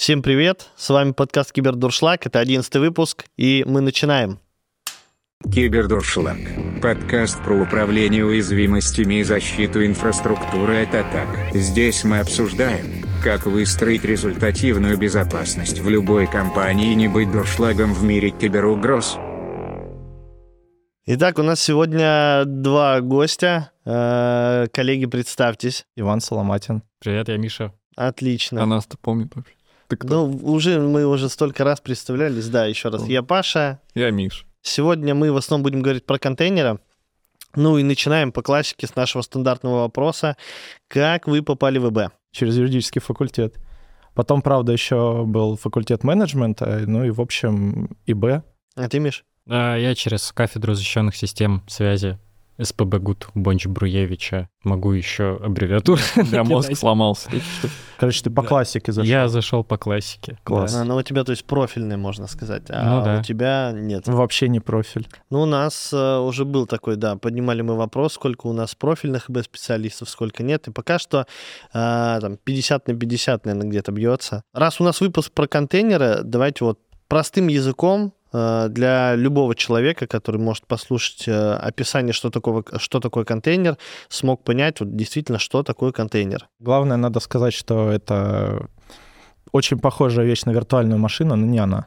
Всем привет, с вами подкаст Кибердуршлаг, это одиннадцатый выпуск, и мы начинаем. Кибердуршлаг. Подкаст про управление уязвимостями и защиту инфраструктуры от атак. Здесь мы обсуждаем, как выстроить результативную безопасность в любой компании и не быть дуршлагом в мире киберугроз. Итак, у нас сегодня два гостя. Э, Коллеги, представьтесь. Иван Соломатин. Привет, я Миша. Отлично. А нас-то помнит вообще. Ты кто? Ну, уже мы уже столько раз представлялись. Да, еще раз. Я Паша. Я Миш. Сегодня мы в основном будем говорить про контейнеры. Ну и начинаем по классике с нашего стандартного вопроса. Как вы попали в ИБ? Через юридический факультет. Потом, правда, еще был факультет менеджмента, ну и, в общем, ИБ. А ты, Миш? А, я через кафедру защищенных систем связи СПБ ГУТ Бонч Бруевича. Могу еще аббревиатуру. Я мозг сломался. Короче, ты по классике зашел. Я зашел по классике. Класс. А, ну, у тебя, то есть, профильный, можно сказать, а Ну да. у тебя нет. Вообще не профиль. Ну, у нас э, уже был такой, да, поднимали мы вопрос, сколько у нас профильных ИБ-специалистов, сколько нет, и пока что э, там 50 на 50, наверное, где-то бьется. Раз у нас выпуск про контейнеры, давайте вот простым языком для любого человека, который может послушать э, описание, что такое, что такое контейнер, смог понять вот действительно, что такое контейнер. Главное, надо сказать, что это очень похожая вещь на виртуальную машину, но не она.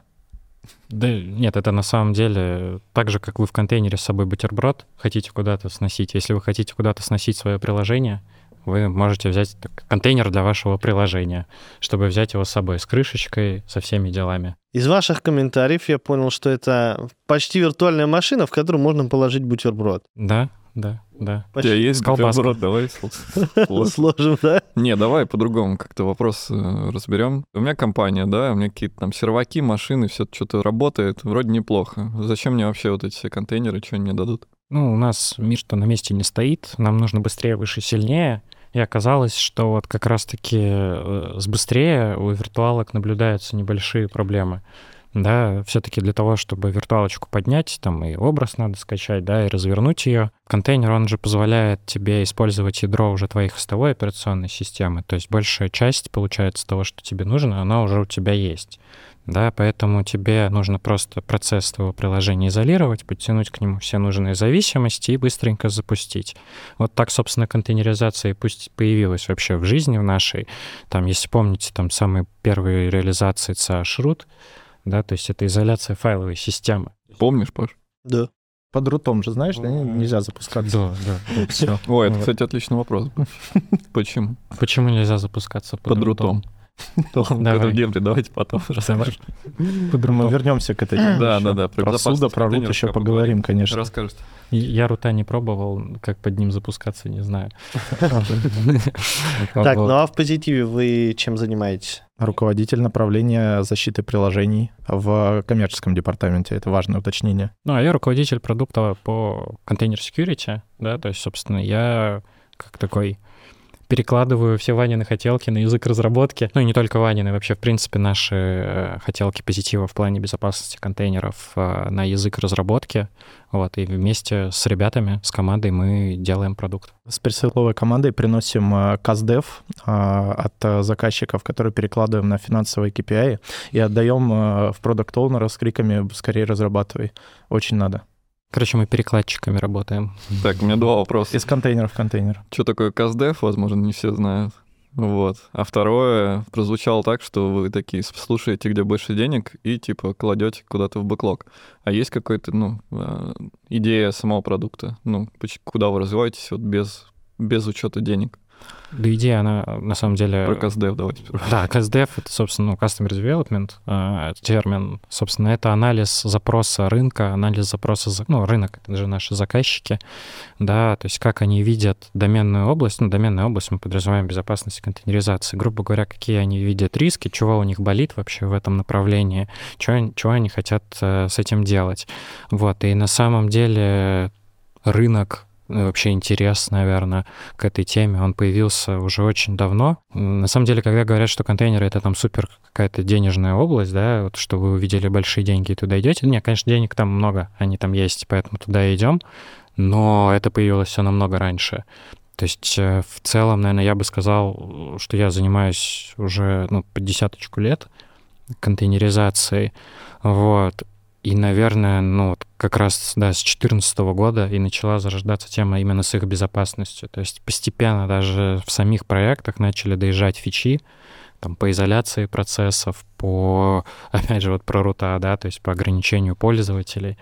Да нет, это на самом деле так же, как вы в контейнере с собой бутерброд хотите куда-то сносить. Если вы хотите куда-то сносить свое приложение, вы можете взять так, контейнер для вашего приложения, чтобы взять его с собой с крышечкой, со всеми делами. Из ваших комментариев я понял, что это почти виртуальная машина, в которую можно положить бутерброд. Да, да, да. У тебя есть С колбаской. бутерброд? Давай сл- Сложим, да? Не, давай по-другому как-то вопрос э, разберем. У меня компания, да, у меня какие-то там серваки, машины, все что-то работает, вроде неплохо. Зачем мне вообще вот эти все контейнеры, что они мне дадут? Ну, у нас мир-то на месте не стоит, нам нужно быстрее, выше, сильнее. И оказалось, что вот как раз-таки э, с быстрее у виртуалок наблюдаются небольшие проблемы. Да, все-таки для того, чтобы виртуалочку поднять, там и образ надо скачать, да, и развернуть ее. Контейнер, он же позволяет тебе использовать ядро уже твоей хостовой операционной системы. То есть большая часть, получается, того, что тебе нужно, она уже у тебя есть. Да, поэтому тебе нужно просто процесс твоего приложения изолировать, подтянуть к нему все нужные зависимости и быстренько запустить. Вот так, собственно, контейнеризация и пусть появилась вообще в жизни в нашей. Там, если помните, там самые первые реализации CH-root, да, то есть это изоляция файловой системы. Помнишь, Паш? Да. Под рутом же, знаешь, да, нельзя запускаться. Да, да, все. Ой, это, кстати, отличный вопрос. был. Почему? Почему нельзя запускаться под, Под рутом. Давай. Дебри, давайте потом расскажешь. Мы вернемся к этой теме. Да, да, да. Про суда, про рут еще поговорим, конечно. Расскажешь. Я рута не пробовал, как под ним запускаться, не знаю. Так, ну а в позитиве вы чем занимаетесь? Руководитель направления защиты приложений в коммерческом департаменте. Это важное уточнение. Ну, а я руководитель продукта по контейнер security, да, то есть, собственно, я как такой перекладываю все Ванины хотелки на язык разработки. Ну и не только Ванины, вообще, в принципе, наши э, хотелки позитива в плане безопасности контейнеров э, на язык разработки. Вот, и вместе с ребятами, с командой мы делаем продукт. С пресейловой командой приносим э, каздев от заказчиков, которые перекладываем на финансовые KPI и отдаем в продукт оунера с криками «скорее разрабатывай». Очень надо. Короче, мы перекладчиками работаем. Так, у меня два вопроса. Из контейнера в контейнер. Что такое CastDev, возможно, не все знают. Вот. А второе, прозвучало так, что вы такие слушаете, где больше денег, и типа кладете куда-то в бэклог. А есть какая-то, ну, э, идея самого продукта? Ну, куда вы развиваетесь вот без, без учета денег? Да идея, она на самом деле... Про CastDev давайте. Да, CastDev — это, собственно, ну, Customer Development э, термин. Собственно, это анализ запроса рынка, анализ запроса... за- Ну, рынок — это же наши заказчики, да, то есть как они видят доменную область. Ну, доменная область мы подразумеваем безопасность и контейнеризации. Грубо говоря, какие они видят риски, чего у них болит вообще в этом направлении, чего, они- чего они хотят э, с этим делать. Вот, и на самом деле рынок вообще интерес, наверное, к этой теме, он появился уже очень давно. На самом деле, когда говорят, что контейнеры — это там супер какая-то денежная область, да, вот что вы увидели большие деньги и туда идете. Нет, конечно, денег там много, они там есть, поэтому туда идем, но это появилось все намного раньше. То есть э, в целом, наверное, я бы сказал, что я занимаюсь уже ну, по десяточку лет контейнеризацией. Вот. И, наверное, ну, вот как раз да, с 2014 года и начала зарождаться тема именно с их безопасностью. То есть постепенно даже в самих проектах начали доезжать фичи, там, по изоляции процессов, по, опять же, вот про рута, да, то есть по ограничению пользователей.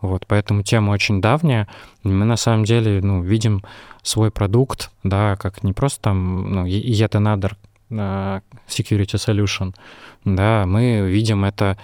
Вот, поэтому тема очень давняя. Мы на самом деле, ну, видим свой продукт, да, как не просто там, ну, yet another uh, security solution, да, мы видим это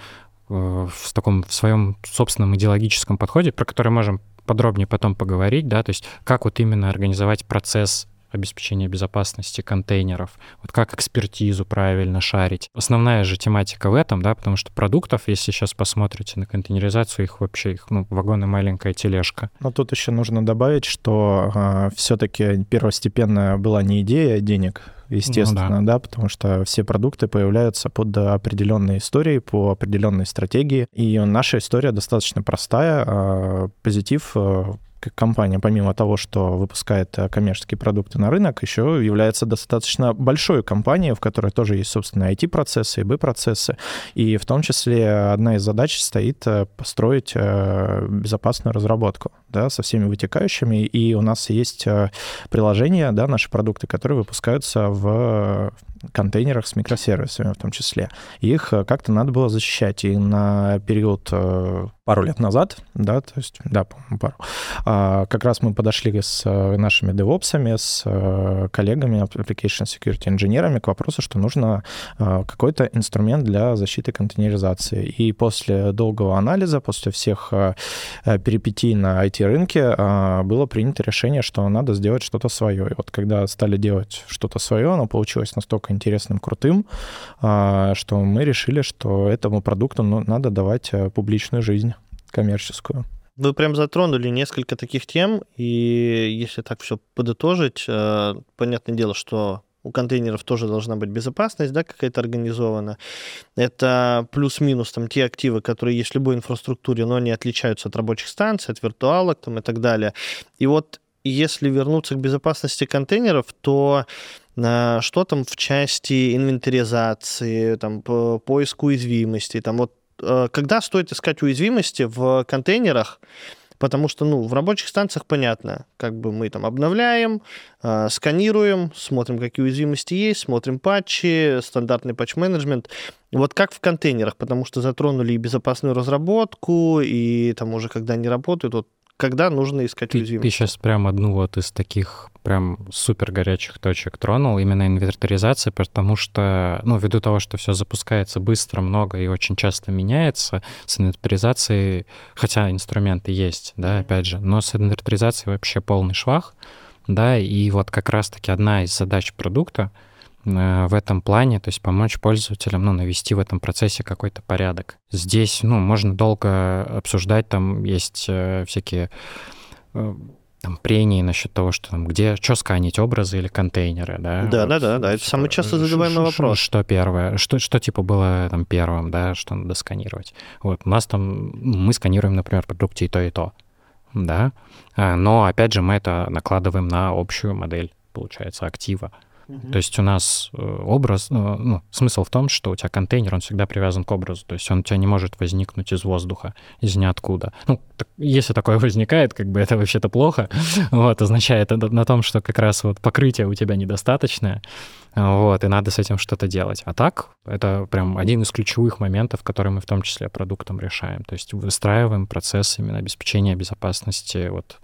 в таком в своем собственном идеологическом подходе, про который можем подробнее потом поговорить, да, то есть как вот именно организовать процесс обеспечения безопасности контейнеров, вот как экспертизу правильно шарить. Основная же тематика в этом, да, потому что продуктов, если сейчас посмотрите на контейнеризацию, их вообще, их, ну, вагон маленькая тележка. Но тут еще нужно добавить, что э, а, все-таки первостепенно была не идея денег, естественно, ну, да. да, потому что все продукты появляются под определенной историей, по определенной стратегии, и наша история достаточно простая. А, позитив а, компания, помимо того, что выпускает э, коммерческие продукты на рынок, еще является достаточно большой компанией, в которой тоже есть, собственно, IT-процессы и B-процессы. И в том числе одна из задач стоит э, построить э, безопасную разработку да, со всеми вытекающими. И у нас есть приложения, да, наши продукты, которые выпускаются в контейнерах с микросервисами в том числе. Их как-то надо было защищать. И на период пару лет назад, да, то есть, да, пару, а, как раз мы подошли с э, нашими девопсами, с э, коллегами, application security инженерами к вопросу, что нужно э, какой-то инструмент для защиты контейнеризации. И после долгого анализа, после всех перипетий на IT-рынке было принято решение, что надо сделать что-то свое. И вот когда стали делать что-то свое, оно получилось настолько интересным, крутым, что мы решили, что этому продукту ну, надо давать публичную жизнь коммерческую. Вы прям затронули несколько таких тем, и если так все подытожить, э, понятное дело, что у контейнеров тоже должна быть безопасность, да, какая-то организована. Это плюс-минус там те активы, которые есть в любой инфраструктуре, но они отличаются от рабочих станций, от виртуалок там и так далее. И вот если вернуться к безопасности контейнеров, то э, что там в части инвентаризации, там, по поиску уязвимостей, там вот когда стоит искать уязвимости в контейнерах, потому что, ну, в рабочих станциях понятно, как бы мы там обновляем, э, сканируем, смотрим, какие уязвимости есть, смотрим патчи, стандартный патч-менеджмент. Вот как в контейнерах, потому что затронули и безопасную разработку, и там уже когда они работают, вот когда нужно искать ты, уязвимость. Ты сейчас прям одну вот из таких прям супер горячих точек тронул, именно инвентаризация, потому что, ну, ввиду того, что все запускается быстро, много и очень часто меняется, с инвентаризацией, хотя инструменты есть, да, опять же, но с инвентаризацией вообще полный швах, да, и вот как раз-таки одна из задач продукта — в этом плане, то есть помочь пользователям, ну, навести в этом процессе какой-то порядок. Здесь, ну, можно долго обсуждать, там есть э, всякие э, там прении насчет того, что там где, что сканить, образы или контейнеры, да? Да, вот, да, да, да, это самый часто задаваемый вопрос. Что первое, что, что типа было там первым, да, что надо сканировать. Вот у нас там, мы сканируем, например, продукты и то, и то, да, но опять же мы это накладываем на общую модель, получается, актива. То есть у нас э, образ, э, ну, смысл в том, что у тебя контейнер, он всегда привязан к образу, то есть он у тебя не может возникнуть из воздуха, из ниоткуда. Ну, так, если такое возникает, как бы это вообще-то плохо, вот, означает это на том, что как раз вот покрытие у тебя недостаточное, вот, и надо с этим что-то делать. А так, это прям один из ключевых моментов, которые мы в том числе продуктом решаем, то есть выстраиваем процесс именно обеспечения безопасности вот,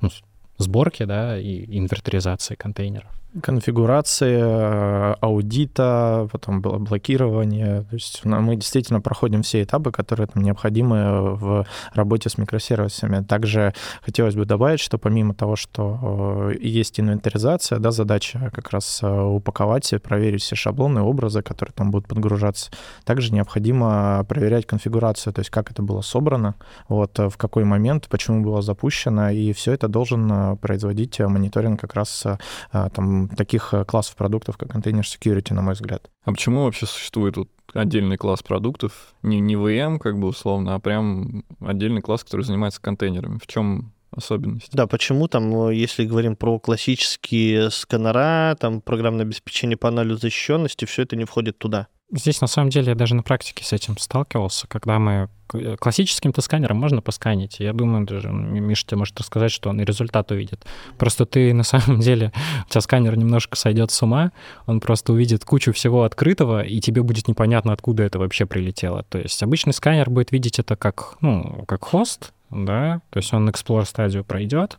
ну, сборки, да, и инвентаризации контейнеров конфигурации, э, аудита, потом было блокирование. То есть мы действительно проходим все этапы, которые там необходимы в работе с микросервисами. Также хотелось бы добавить, что помимо того, что э, есть инвентаризация, да, задача как раз э, упаковать и проверить все шаблоны, образы, которые там будут подгружаться. Также необходимо проверять конфигурацию, то есть как это было собрано, вот в какой момент, почему было запущено, и все это должен производить мониторинг как раз там таких э, классов продуктов, как контейнер security, на мой взгляд. А почему вообще существует вот отдельный класс продуктов? Не, не VM, как бы условно, а прям отдельный класс, который занимается контейнерами. В чем особенности. Да, почему там, э, если говорим про классические сканера, там программное обеспечение по анализу защищенности, все это не входит туда? Здесь, на самом деле, я даже на практике с этим сталкивался, когда мы э, классическим-то сканером можно посканить. Я думаю, даже Миша тебе может рассказать, что он и результат увидит. Просто ты на самом деле, у тебя сканер немножко сойдет с ума, он просто увидит кучу всего открытого, и тебе будет непонятно, откуда это вообще прилетело. То есть обычный сканер будет видеть это как, ну, как хост, да, то есть он Explore стадию пройдет,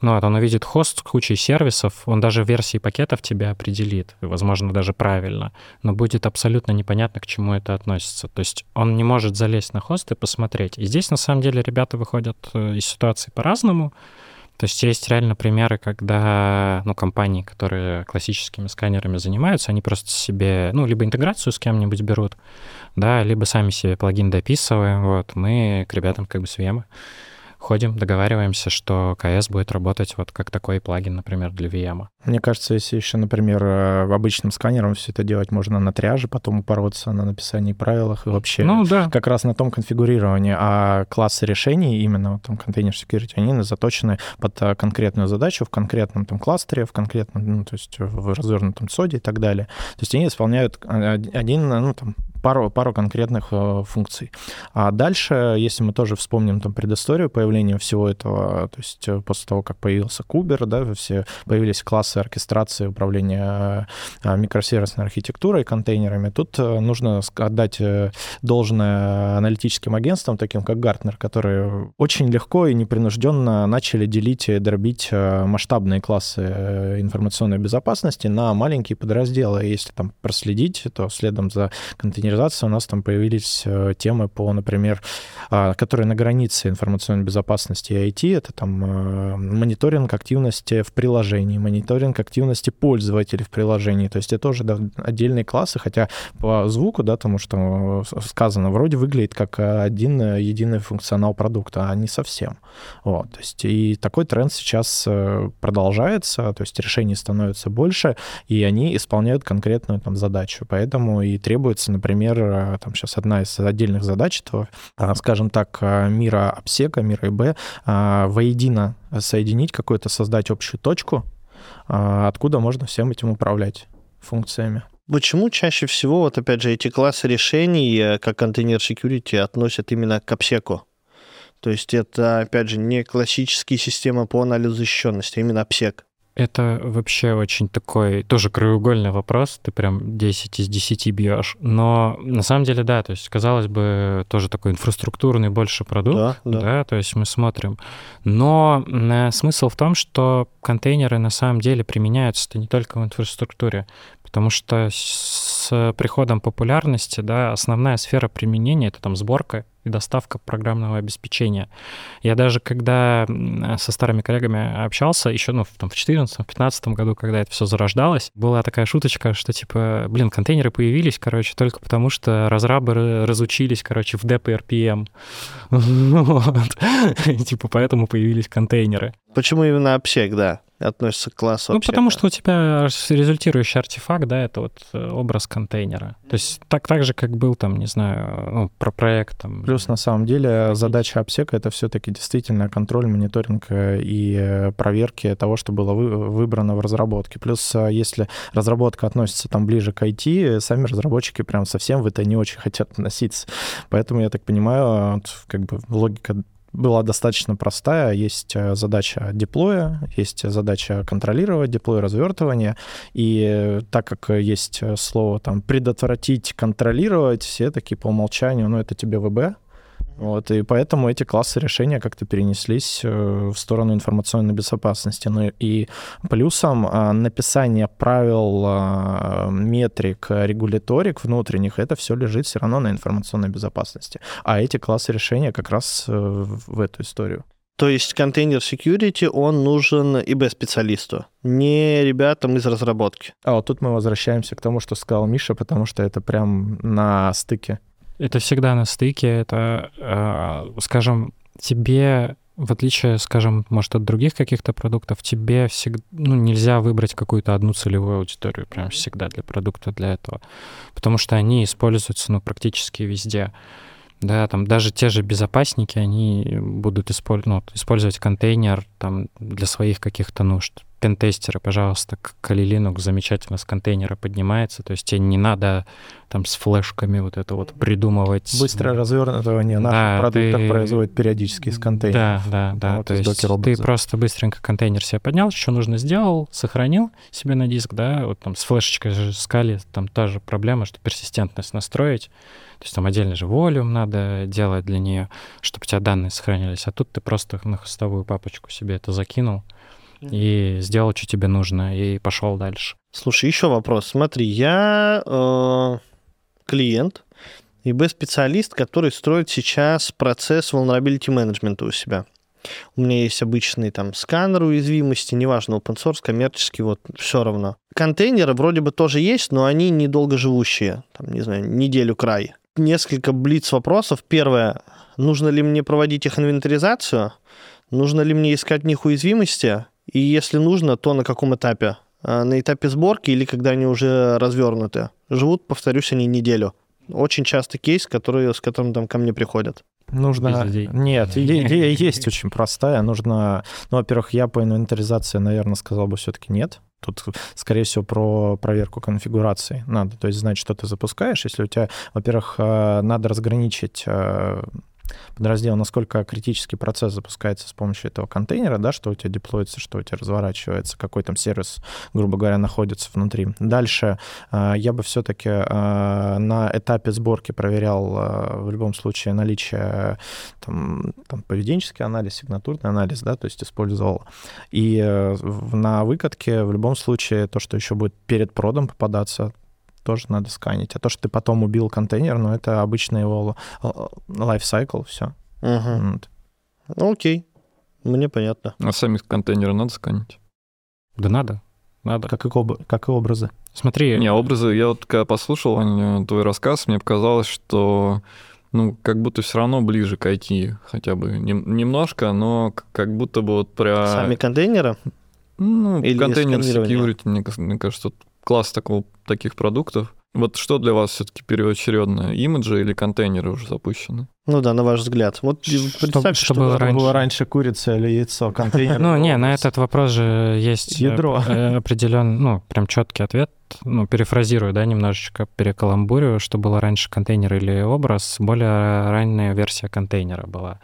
ну, вот он увидит хост с кучей сервисов, он даже версии пакетов тебя определит, возможно, даже правильно, но будет абсолютно непонятно, к чему это относится. То есть он не может залезть на хост и посмотреть. И здесь, на самом деле, ребята выходят э, из ситуации по-разному, то есть есть реально примеры, когда ну, компании, которые классическими сканерами занимаются, они просто себе, ну, либо интеграцию с кем-нибудь берут, да, либо сами себе плагин дописываем. Вот, мы к ребятам как бы с VM ходим, договариваемся, что КС будет работать вот как такой плагин, например, для VM. Мне кажется, если еще, например, э, в обычном сканером все это делать можно на триаже, потом упороться на написании правилах и вообще ну, да. как раз на том конфигурировании. А классы решений, именно там контейнер security, они заточены под э, конкретную задачу в конкретном там кластере, в конкретном, ну, то есть в развернутом соде и так далее. То есть они исполняют э, один, ну, там, пару, пару конкретных э, функций. А дальше, если мы тоже вспомним там предысторию появления всего этого, то есть э, после того, как появился Кубер, да, все появились классы оркестрации управления э, микросервисной архитектурой, контейнерами, тут э, нужно отдать должное аналитическим агентствам, таким как Гартнер, которые очень легко и непринужденно начали делить и дробить масштабные классы информационной безопасности на маленькие подразделы. Если там проследить, то следом за контейнерами контейнеризации у нас там появились э, темы по, например, а, которые на границе информационной безопасности и IT. Это там э, мониторинг активности в приложении, мониторинг активности пользователей в приложении. То есть это тоже да, отдельные классы, хотя по звуку, да, тому что э, сказано, вроде выглядит как один единый функционал продукта, а не совсем. Вот, то есть и такой тренд сейчас продолжается, то есть решений становится больше, и они исполняют конкретную там задачу. Поэтому и требуется, например, например, э, там сейчас одна из отдельных задач этого, э, скажем так, э, мира обсека, мира ИБ, воедино соединить какую-то, создать общую точку, откуда можно всем этим управлять функциями. Почему чаще всего, вот опять же, эти классы решений, как контейнер security, относят именно к обсеку? То есть это, опять же, не классические системы по анализу защищенности, а именно обсек. Это вообще очень такой тоже краеугольный вопрос. Ты прям 10 из 10 бьешь. Но на самом деле, да, то есть, казалось бы, тоже такой инфраструктурный больше продукт. Да, да. да то есть мы смотрим. Но э, смысл в том, что контейнеры на самом деле применяются-то не только в инфраструктуре. Потому что с приходом популярности, да, основная сфера применения — это там сборка и доставка программного обеспечения. Я даже когда со старыми коллегами общался, еще ну, там, в 2014-2015 году, когда это все зарождалось, была такая шуточка, что типа, блин, контейнеры появились, короче, только потому что разрабы разучились, короче, в DEP и RPM. Типа поэтому появились контейнеры. Почему именно обсек, да? Относится к классу. Ну, потому что у тебя результирующий артефакт, да, это вот э, образ контейнера. То есть так, так же, как был там, не знаю, ну, про проект. Там, Плюс, на самом деле, задача обсека — это все таки действительно контроль, мониторинг э, и э, проверки того, что было вы, выбрано в разработке. Плюс, если разработка относится там ближе к IT, сами разработчики прям совсем в это не очень хотят относиться. Поэтому, я так понимаю, как бы логика была достаточно простая. Есть э, задача деплоя, есть задача контролировать деплой, развертывание. И так как есть слово там предотвратить, контролировать, все такие по умолчанию, ну это тебе ВБ, вот, и поэтому эти классы решения как-то перенеслись э, в сторону информационной безопасности. Ну и плюсом а, написание правил, а, метрик, регуляторик внутренних, это все лежит все равно на информационной безопасности. А эти классы решения как раз э, в эту историю. То есть контейнер security, он нужен ИБ-специалисту, не ребятам из разработки. А вот тут мы возвращаемся к тому, что сказал Миша, потому что это прям на стыке это всегда на стыке, это, э, скажем, тебе в отличие, скажем, может, от других каких-то продуктов, тебе всегда, ну, нельзя выбрать какую-то одну целевую аудиторию прям всегда для продукта для этого, потому что они используются, ну, практически везде. Да, там даже те же безопасники, они будут использовать, ну, использовать контейнер там для своих каких-то нужд. Пентестеры, пожалуйста, Kali Linux замечательно с контейнера поднимается, то есть тебе не надо там с флешками вот это вот придумывать. Быстрое развернутое наших да, продуктов ты... производит периодически из контейнера. Да, да, да. Вот то есть ты просто быстренько контейнер себе поднял, что нужно сделал, сохранил себе на диск, да, вот там с флешечкой же скали, там та же проблема, что персистентность настроить, то есть там отдельно же волюм надо делать для нее, чтобы у тебя данные сохранились. А тут ты просто на хостовую папочку себе это закинул и сделал, что тебе нужно, и пошел дальше. Слушай, еще вопрос. Смотри, я э, клиент, ИБ-специалист, который строит сейчас процесс vulnerability management у себя. У меня есть обычный там сканер уязвимости, неважно, open source, коммерческий, вот все равно. Контейнеры вроде бы тоже есть, но они недолго живущие, там, не знаю, неделю край несколько блиц вопросов. Первое, нужно ли мне проводить их инвентаризацию? Нужно ли мне искать в них уязвимости? И если нужно, то на каком этапе? А, на этапе сборки или когда они уже развернуты? Живут, повторюсь, они неделю. Очень часто кейс, который, с которым там ко мне приходят. Нужно... Нет, идея есть очень простая. Нужно... Ну, во-первых, я по инвентаризации, наверное, сказал бы все-таки нет. Тут, скорее всего, про проверку конфигурации надо. То есть знать, что ты запускаешь. Если у тебя, во-первых, э, надо разграничить э, подраздел, насколько критический процесс запускается с помощью этого контейнера, да, что у тебя деплоится, что у тебя разворачивается, какой там сервис, грубо говоря, находится внутри. Дальше э, я бы все-таки э, на этапе сборки проверял э, в любом случае наличие там, там поведенческий анализ, сигнатурный анализ, да, то есть использовал. И на выкатке в любом случае то, что еще будет перед продом попадаться, тоже надо сканить. А то, что ты потом убил контейнер, ну, это обычный его лайфсайкл, все. Угу. Вот. Ну, окей, мне понятно. А сами контейнеры надо сканить? Да надо. Надо. Как и, об... как и образы. Смотри. Не, образы, я вот когда послушал Ваня, твой рассказ, мне показалось, что ну, как будто все равно ближе к IT, хотя бы немножко, но как будто бы вот про... Сами контейнеры? Ну, Или контейнер security, мне, мне кажется, класс такого, таких продуктов. Вот что для вас все-таки первоочередное, имиджи или контейнеры уже запущены? Ну да, на ваш взгляд. Вот представь, что, что, было, раньше. было раньше, курица или яйцо, контейнер. Ну не, на этот вопрос же есть э, ядро э, определенный, ну прям четкий ответ. Ну перефразирую, да, немножечко перекаламбурю, что было раньше контейнер или образ, более ранняя версия контейнера была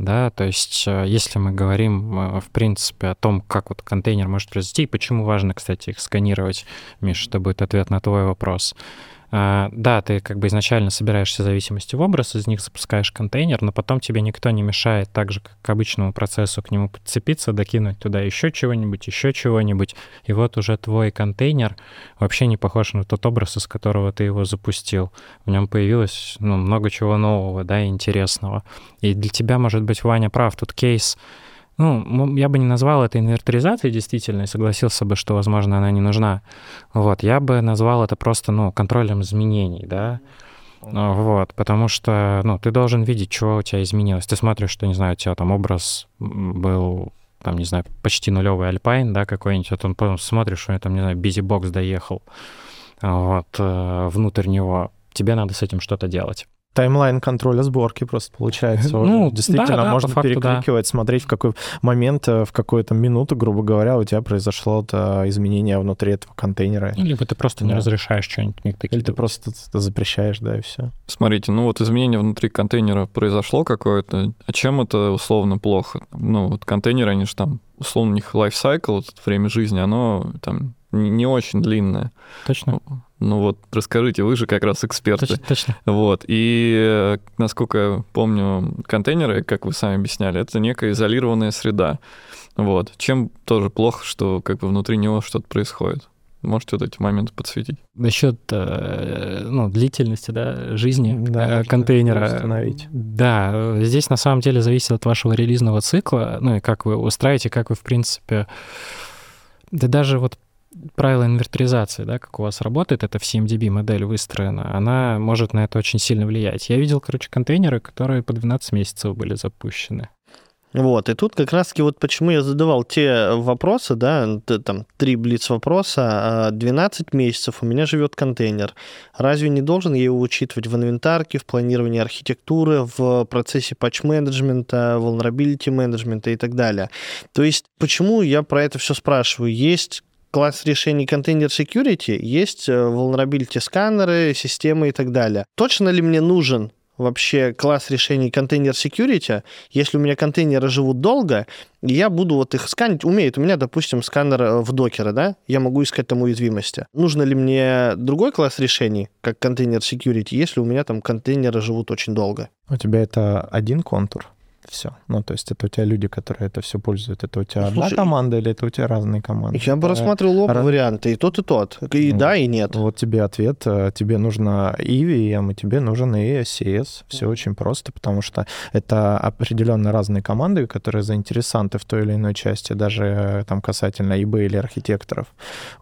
да, то есть э, если мы говорим, э, в принципе, о том, как вот контейнер может произойти, и почему важно, кстати, их сканировать, Миша, это будет ответ на твой вопрос, да, ты как бы изначально собираешь все зависимости в образ, из них запускаешь контейнер, но потом тебе никто не мешает так же, как к обычному процессу к нему подцепиться, докинуть туда еще чего-нибудь, еще чего-нибудь, и вот уже твой контейнер вообще не похож на тот образ, из которого ты его запустил. В нем появилось ну, много чего нового, да, интересного. И для тебя, может быть, Ваня прав, тут кейс ну, я бы не назвал это инвентаризацией действительно, и согласился бы, что, возможно, она не нужна. Вот, я бы назвал это просто, ну, контролем изменений, да, ну, вот, потому что, ну, ты должен видеть, что у тебя изменилось. Ты смотришь, что, не знаю, у тебя там образ был, там, не знаю, почти нулевый Alpine, да, какой-нибудь, вот он потом смотришь, что там, не знаю, BusyBox доехал, вот, э, внутрь него. Тебе надо с этим что-то делать таймлайн контроля сборки просто получается. Ну, Действительно, да, да, можно факту, перекликивать, да. смотреть, в какой момент, э, в какую-то минуту, грубо говоря, у тебя произошло -то изменение внутри этого контейнера. Или ты просто да. не разрешаешь что-нибудь. Или ты просто запрещаешь, да, и все. Смотрите, ну вот изменение внутри контейнера произошло какое-то, а чем это условно плохо? Ну вот контейнеры, они же там, условно, у них лайфсайкл, вот время жизни, оно там не очень длинная. Точно. Ну вот, расскажите, вы же как раз эксперты. Точно, точно. Вот, и, э, насколько я помню, контейнеры, как вы сами объясняли, это некая изолированная среда. Вот. Чем тоже плохо, что как бы внутри него что-то происходит. Можете вот эти моменты подсветить? Насчет э, ну, длительности да, жизни да, э, контейнера. Установить. Да, здесь на самом деле зависит от вашего релизного цикла, ну и как вы устраиваете, как вы, в принципе... Да даже вот правило инвентаризации, да, как у вас работает, это в CMDB модель выстроена, она может на это очень сильно влиять. Я видел, короче, контейнеры, которые по 12 месяцев были запущены. Вот, и тут как раз-таки вот почему я задавал те вопросы, да, там, три блиц-вопроса, 12 а месяцев у меня живет контейнер. Разве не должен я его учитывать в инвентарке, в планировании архитектуры, в процессе патч-менеджмента, vulnerability менеджмента и так далее? То есть, почему я про это все спрашиваю? Есть класс решений контейнер security, есть э, vulnerability сканеры, системы и так далее. Точно ли мне нужен вообще класс решений контейнер security, если у меня контейнеры живут долго, я буду вот их сканить, умеет у меня, допустим, сканер э, в докере, да, я могу искать там уязвимости. Нужно ли мне другой класс решений, как контейнер security, если у меня там контейнеры живут очень долго? У тебя это один контур? Все. Ну, то есть это у тебя люди, которые это все пользуют. Это у тебя Слушай, одна команда или это у тебя разные команды? Я бы рассматривал оба Раз... варианты, и тот, и тот. И ну, да, и нет. Вот тебе ответ. Э, тебе нужно и VM, и тебе нужен и CS. Все mm. очень просто, потому что это определенно разные команды, которые заинтересанты в той или иной части, даже э, там касательно ИБ или архитекторов.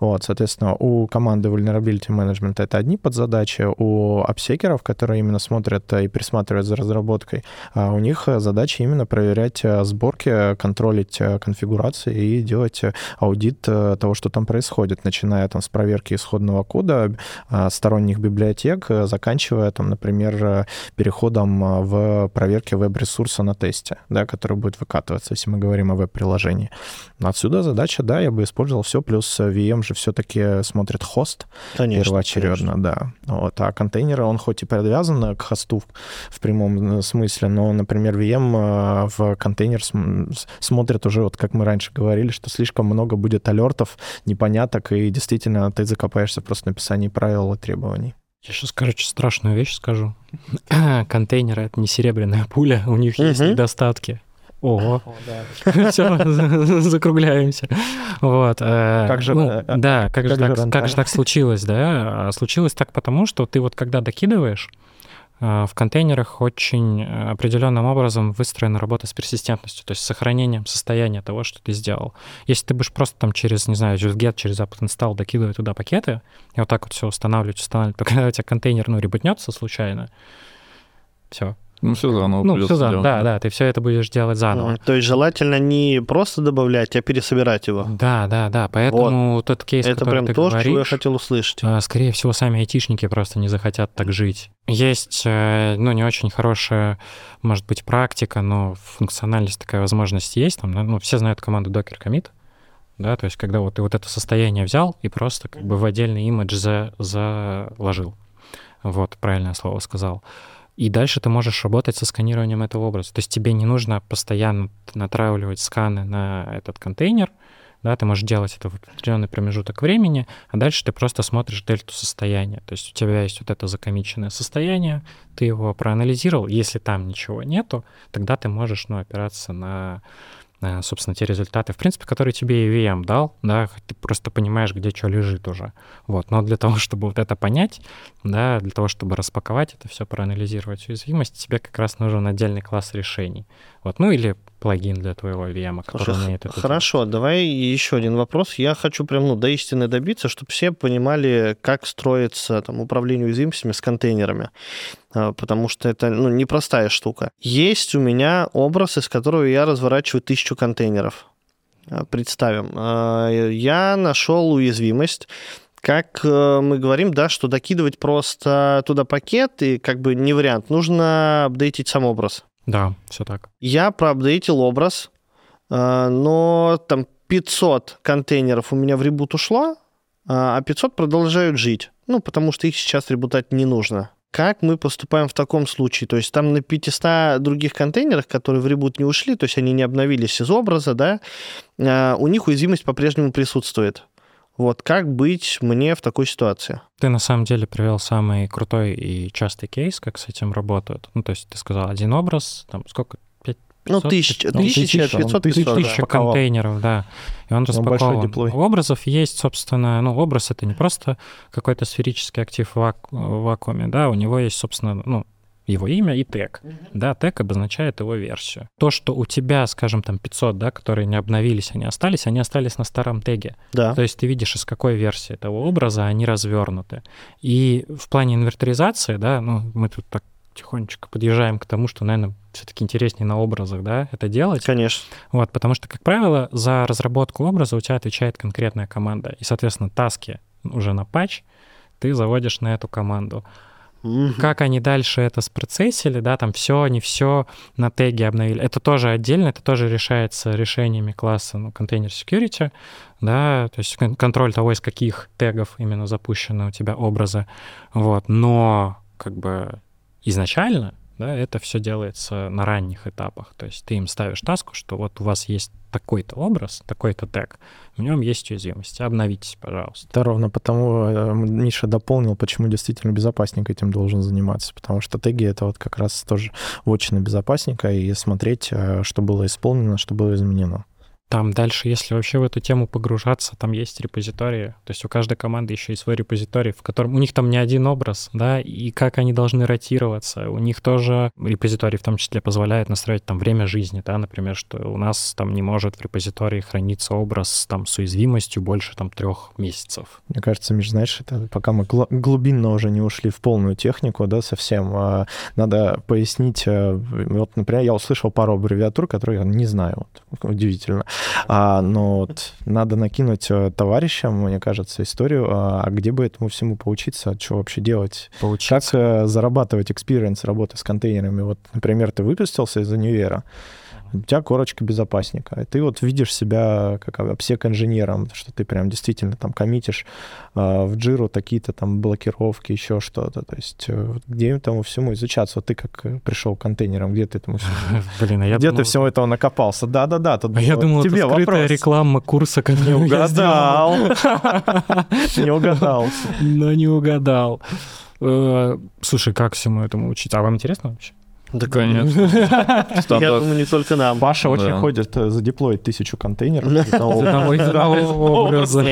Вот, соответственно, у команды Vulnerability Management это одни подзадачи, у обсекеров, которые именно смотрят и присматривают за разработкой, а у них задача задача именно проверять э, сборки, контролить э, конфигурации и делать э, аудит того, что там происходит, начиная там с проверки исходного кода, сторонних библиотек, заканчивая там, например, переходом в проверке веб-ресурса на тесте, да, который будет выкатываться, если мы говорим о веб-приложении. Отсюда задача, да, я бы использовал все, плюс VM же все-таки смотрит хост конечно, первоочередно, конечно. да. Вот, а контейнеры, он хоть и привязан к хосту в прямом смысле, но, например, VM Э, в контейнер смотрят уже, вот как мы раньше говорили, что слишком много будет алертов, непоняток, и действительно ты закопаешься просто в написании правил и требований. Я сейчас, короче, страшную вещь скажу. Контейнеры — это не серебряная пуля, у них есть недостатки. Ого. Все, закругляемся. Вот. Э, как же, ну, э, да, как, же, так, как же так случилось, да? Случилось так потому, что ты вот когда докидываешь, а, в контейнерах очень э, определенным образом выстроена работа с персистентностью, то есть сохранением состояния того, что ты сделал. Если ты будешь просто там через, не знаю, get, через apt install докидывать туда пакеты, и вот так вот все устанавливать, устанавливать, пока у тебя контейнер, ну, ребутнется случайно, все, ну, все заново Ну, все заново, да, да, ты все это будешь делать заново. То есть желательно не просто добавлять, а пересобирать его. Да, да, да, поэтому вот. тот кейс, Это прям ты то, говоришь, что я хотел услышать. А, скорее всего, сами айтишники просто не захотят так жить. Есть, э, ну, не очень хорошая, может быть, практика, но функциональность такая возможность есть. Там, ну, все знают команду Docker Commit, да, то есть когда вот ты вот это состояние взял и просто как бы в отдельный имидж за, заложил. Вот, правильное слово сказал. И дальше ты можешь работать со сканированием этого образа. То есть тебе не нужно постоянно натравливать сканы на этот контейнер, да, ты можешь делать это в определенный промежуток времени, а дальше ты просто смотришь дельту состояния. То есть у тебя есть вот это закомиченное состояние, ты его проанализировал, если там ничего нету, тогда ты можешь, ну, опираться на собственно, те результаты, в принципе, которые тебе EVM дал, да, ты просто понимаешь, где что лежит уже. Вот. Но для того, чтобы вот это понять, да, для того, чтобы распаковать это все, проанализировать уязвимость, тебе как раз нужен отдельный класс решений. Вот. Ну или плагин для твоего VM, который Слушай, умеет это Хорошо, делать. давай еще один вопрос. Я хочу прям ну, до истины добиться, чтобы все понимали, как строится там, управление уязвимостями с контейнерами. А, потому что это ну, непростая штука. Есть у меня образ, из которого я разворачиваю тысячу контейнеров. А, представим, а, я нашел уязвимость, как э, мы говорим, да, что докидывать просто туда пакет и как бы не вариант. Нужно апдейтить сам образ. Да, все так. Я проапдейтил образ, э, но там 500 контейнеров у меня в ребут ушло, а 500 продолжают жить. Ну, потому что их сейчас ребутать не нужно. Как мы поступаем в таком случае? То есть там на 500 других контейнерах, которые в ребут не ушли, то есть они не обновились из образа, да, э, у них уязвимость по-прежнему присутствует. Вот как быть мне в такой ситуации? Ты на самом деле привел самый крутой и частый кейс, как с этим работают. Ну, то есть ты сказал один образ, там сколько, 500, ну, тысяча, ну, тысяча, 500, 500, тысяча контейнеров, да. И он распакован. У образов есть, собственно, ну, образ — это не просто какой-то сферический актив в вакууме, да, у него есть, собственно, ну, его имя и тег. Mm-hmm. Да, тег обозначает его версию. То, что у тебя, скажем, там 500, да, которые не обновились, они остались, они остались на старом теге. Да. То есть ты видишь, из какой версии этого образа они развернуты. И в плане инвентаризации, да, ну, мы тут так потихонечку подъезжаем к тому, что, наверное, все-таки интереснее на образах, да, это делать. Конечно. Вот, потому что, как правило, за разработку образа у тебя отвечает конкретная команда. И, соответственно, таски уже на патч ты заводишь на эту команду. Как они дальше это спроцессили, да, там все, не все на теге обновили. Это тоже отдельно, это тоже решается решениями класса ну, контейнер security, да, то есть кон- контроль того, из каких тегов именно запущены у тебя образы. Вот, но как бы изначально, да, это все делается на ранних этапах. То есть ты им ставишь таску, что вот у вас есть такой-то образ, такой-то тег, в нем есть уязвимости, обновитесь, пожалуйста. Да, ровно потому э, Миша дополнил, почему действительно безопасник этим должен заниматься. Потому что теги — это вот как раз тоже вотчина безопасника, и смотреть, э, что было исполнено, что было изменено. Там дальше, если вообще в эту тему погружаться, там есть репозитории. То есть у каждой команды еще есть свой репозиторий, в котором у них там не один образ, да, и как они должны ротироваться. У них тоже репозиторий в том числе позволяет настроить там время жизни, да, например, что у нас там не может в репозитории храниться образ там с уязвимостью больше там трех месяцев. Мне кажется, Миш, знаешь, это пока мы гла- глубинно уже не ушли в полную технику, да, совсем, а, надо пояснить, э, вот, например, я услышал пару аббревиатур, которые я не знаю, вот, удивительно, а, но вот надо накинуть э, товарищам, мне кажется, историю, а а где бы этому всему поучиться, что вообще делать, как э, зарабатывать experience работы с контейнерами. Вот, например, ты выпустился из универа, у тебя корочка безопасника, и ты вот видишь себя как AppSec-инженером, что ты прям действительно там коммитишь а, в джиру такие-то там блокировки, еще что-то. То есть э, где этому всему изучаться? Вот ты как э, пришел к контейнерам, где ты этому всему? Блин, а я Где думал- ты всего этого накопался? Да-да-да, тут А я думал, тебе это скрытая вопрос. реклама курса, который Не угадал. Не угадал. Но не угадал. Э, Слушай, как всему этому учить? А вам интересно вообще? Да, Конечно. Я думаю, не только нам. Паша очень ходит э, задеплоить тысячу контейнеров.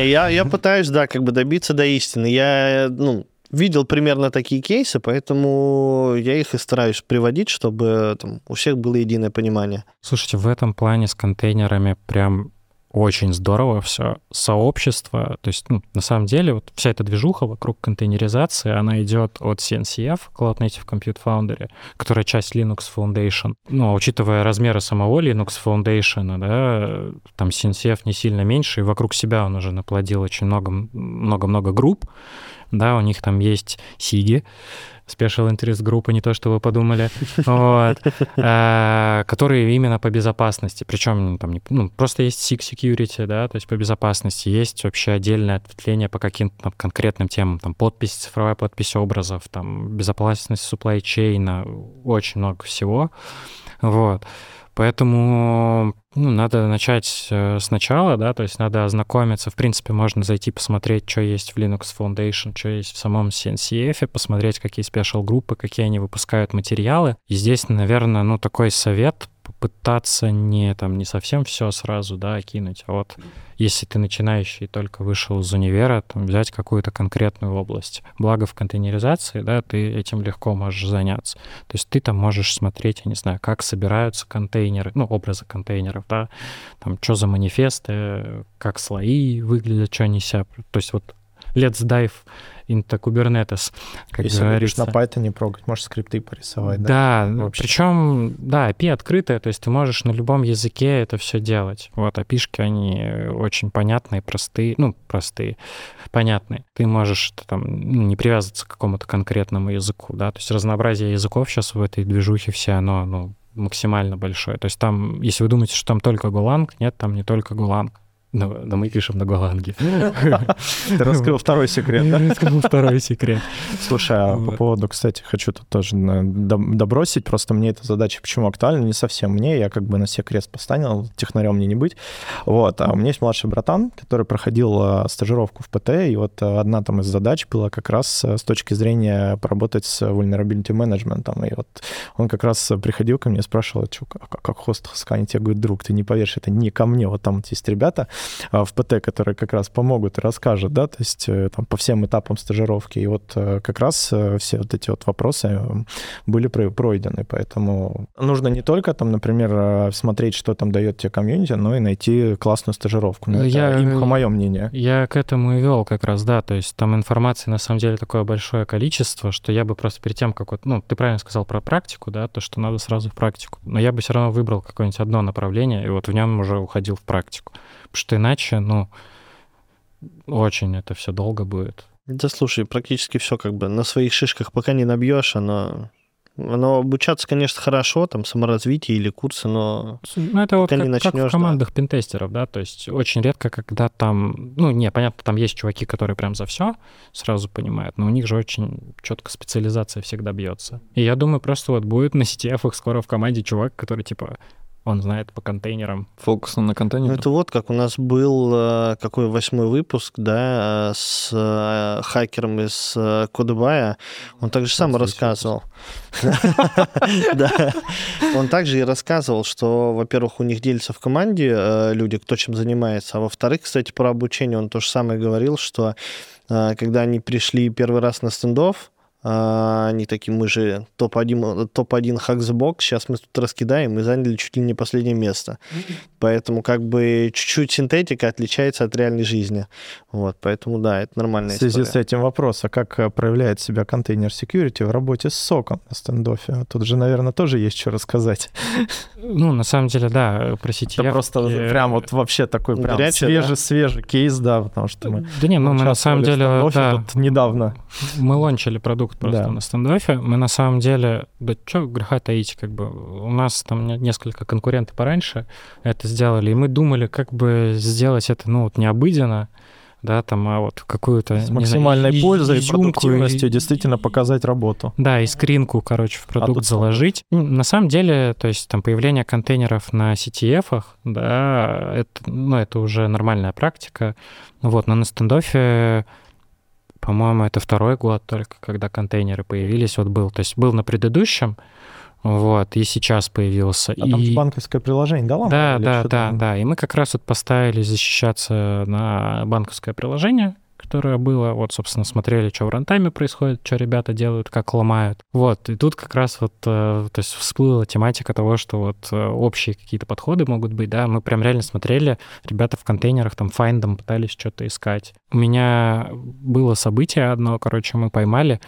Я, я пытаюсь, да, как бы добиться до истины. Я, ну, видел примерно такие кейсы, поэтому я их и стараюсь приводить, чтобы там, у всех было единое понимание. Слушайте, в этом плане с контейнерами прям очень здорово все. Сообщество, то есть, ну, на самом деле, вот вся эта движуха вокруг контейнеризации, она идет от CNCF, Cloud Native Compute Foundry, которая часть Linux Foundation. Ну, а учитывая размеры самого Linux Foundation, да, там CNCF не сильно меньше, и вокруг себя он уже наплодил очень много- много-много групп, да, у них там есть Сиги, Special Interest группы, не то, что вы подумали, вот, э, которые именно по безопасности, причем там не- ну, просто есть SIG Security, да, то есть по безопасности, есть вообще отдельное ответвление по каким-то там конкретным темам, там подпись, цифровая подпись образов, там безопасность supply chain, очень много всего, вот. Поэтому ну, надо начать э, сначала, да, то есть надо ознакомиться. В принципе, можно зайти посмотреть, что есть в Linux Foundation, что есть в самом CNCF, посмотреть, какие спешл-группы, какие они выпускают материалы. И здесь, наверное, ну, такой совет попытаться не там не совсем все сразу, да, кинуть, а вот если ты начинающий только вышел из универа, там, взять какую-то конкретную область. Благо в контейнеризации, да, ты этим легко можешь заняться. То есть ты там можешь смотреть, я не знаю, как собираются контейнеры, ну, образы контейнеров, да, там, что за манифесты, как слои выглядят, что они себя... То есть вот let's dive into Kubernetes, как Если говорится. будешь на Python прогать, можешь скрипты порисовать. Да. Да, Вообще. причем, да, API открытая, то есть ты можешь на любом языке это все делать. Вот, API-шки, они очень понятные, простые, ну, простые, понятные. Ты можешь это там ну, не привязываться к какому-то конкретному языку, да, то есть разнообразие языков сейчас в этой движухе все, оно, ну, максимально большое. То есть там, если вы думаете, что там только Golang, нет, там не только Golang. Но, но мы пишем на Голанге. Ты раскрыл второй секрет, да? Раскрыл второй секрет. Слушай, а по поводу, кстати, хочу тут тоже доб- добросить, просто мне эта задача почему актуальна, не совсем мне, я как бы на себе крест поставил, технарем мне не быть, вот, а у меня есть младший братан, который проходил э, стажировку в ПТ, и вот э, одна там из задач была как раз э, с точки зрения поработать с vulnerability management, и вот он как раз приходил ко мне и спрашивал, «Чё, как, как хост сканить, я говорю, друг, ты не поверишь, это не ко мне, вот там вот есть ребята, а, в ПТ, которые как раз помогут и расскажут, да, то есть э, там по всем этапам стажировки. И вот э, как раз э, все вот эти вот вопросы были пройдены, поэтому нужно не только там, например, смотреть, что там дает тебе комьюнити, но и найти классную стажировку. Ну, я, именно мое мнение. Я к этому и вел как раз, да, то есть там информации на самом деле такое большое количество, что я бы просто перед тем, как вот, ну, ты правильно сказал про практику, да, то, что надо сразу в практику, но я бы все равно выбрал какое-нибудь одно направление, и вот в нем уже уходил в практику. Потому что иначе, ну, очень это все долго будет. Да слушай, практически все как бы на своих шишках пока не набьешь, оно оно обучаться, конечно, хорошо, там, саморазвитие или курсы, но ну, это вот как, не начнешь, как в командах да. пентестеров, да, то есть очень редко, когда там, ну, не, понятно, там есть чуваки, которые прям за все сразу понимают, но у них же очень четко специализация всегда бьется. И я думаю, просто вот будет на CTF скоро в команде чувак, который, типа, он знает по контейнерам. Фокус на контейнерах? Ну, это вот как у нас был э, какой восьмой выпуск, да, с э, хакером из э, Кодебая. Он также сам рассказывал. Да. Он также и рассказывал, что, во-первых, у них делятся в команде люди, кто чем занимается, а во-вторых, кстати, про обучение он то же самое говорил, что когда они пришли первый раз на стендов, они такие, мы же топ-1 топ-1 хаксбокс, сейчас мы тут раскидаем и заняли чуть ли не последнее место. Поэтому как бы чуть-чуть синтетика отличается от реальной жизни. Вот, поэтому да, это нормальная история. В связи с этим вопрос, а как э, проявляет себя контейнер security в работе с соком на стендофе? Тут же, наверное, тоже есть что рассказать. Ну, на самом деле, да, про CTF... Это просто прям вот вообще такой прям свежий-свежий кейс, да, потому что мы... Да не, ну мы на самом деле... Да, недавно. Мы лончили продукт просто да. на стендофе. Мы на самом деле, да что греха таить, как бы у нас там несколько конкурентов пораньше это сделали, и мы думали, как бы сделать это, ну, вот необыденно, да, там, а вот какую-то... С максимальной знаю, пользой и продуктивностью и, действительно показать работу. Да, и скринку, короче, в продукт а заложить. Ну, на самом деле, то есть там появление контейнеров на CTF, да, это, ну, это уже нормальная практика. Вот, но на стендофе по-моему, это второй год только, когда контейнеры появились. Вот был, то есть был на предыдущем, вот, и сейчас появился. А и... там банковское приложение, да? Да, да, да, да. И мы как раз вот поставили защищаться на банковское приложение, которое было. Вот, собственно, смотрели, что в рантайме происходит, что ребята делают, как ломают. Вот, и тут как раз вот, э, то есть всплыла тематика того, что вот э, общие какие-то подходы могут быть, да, мы прям реально смотрели, ребята в контейнерах там find ом пытались что-то искать. У меня было событие одно, короче, мы поймали,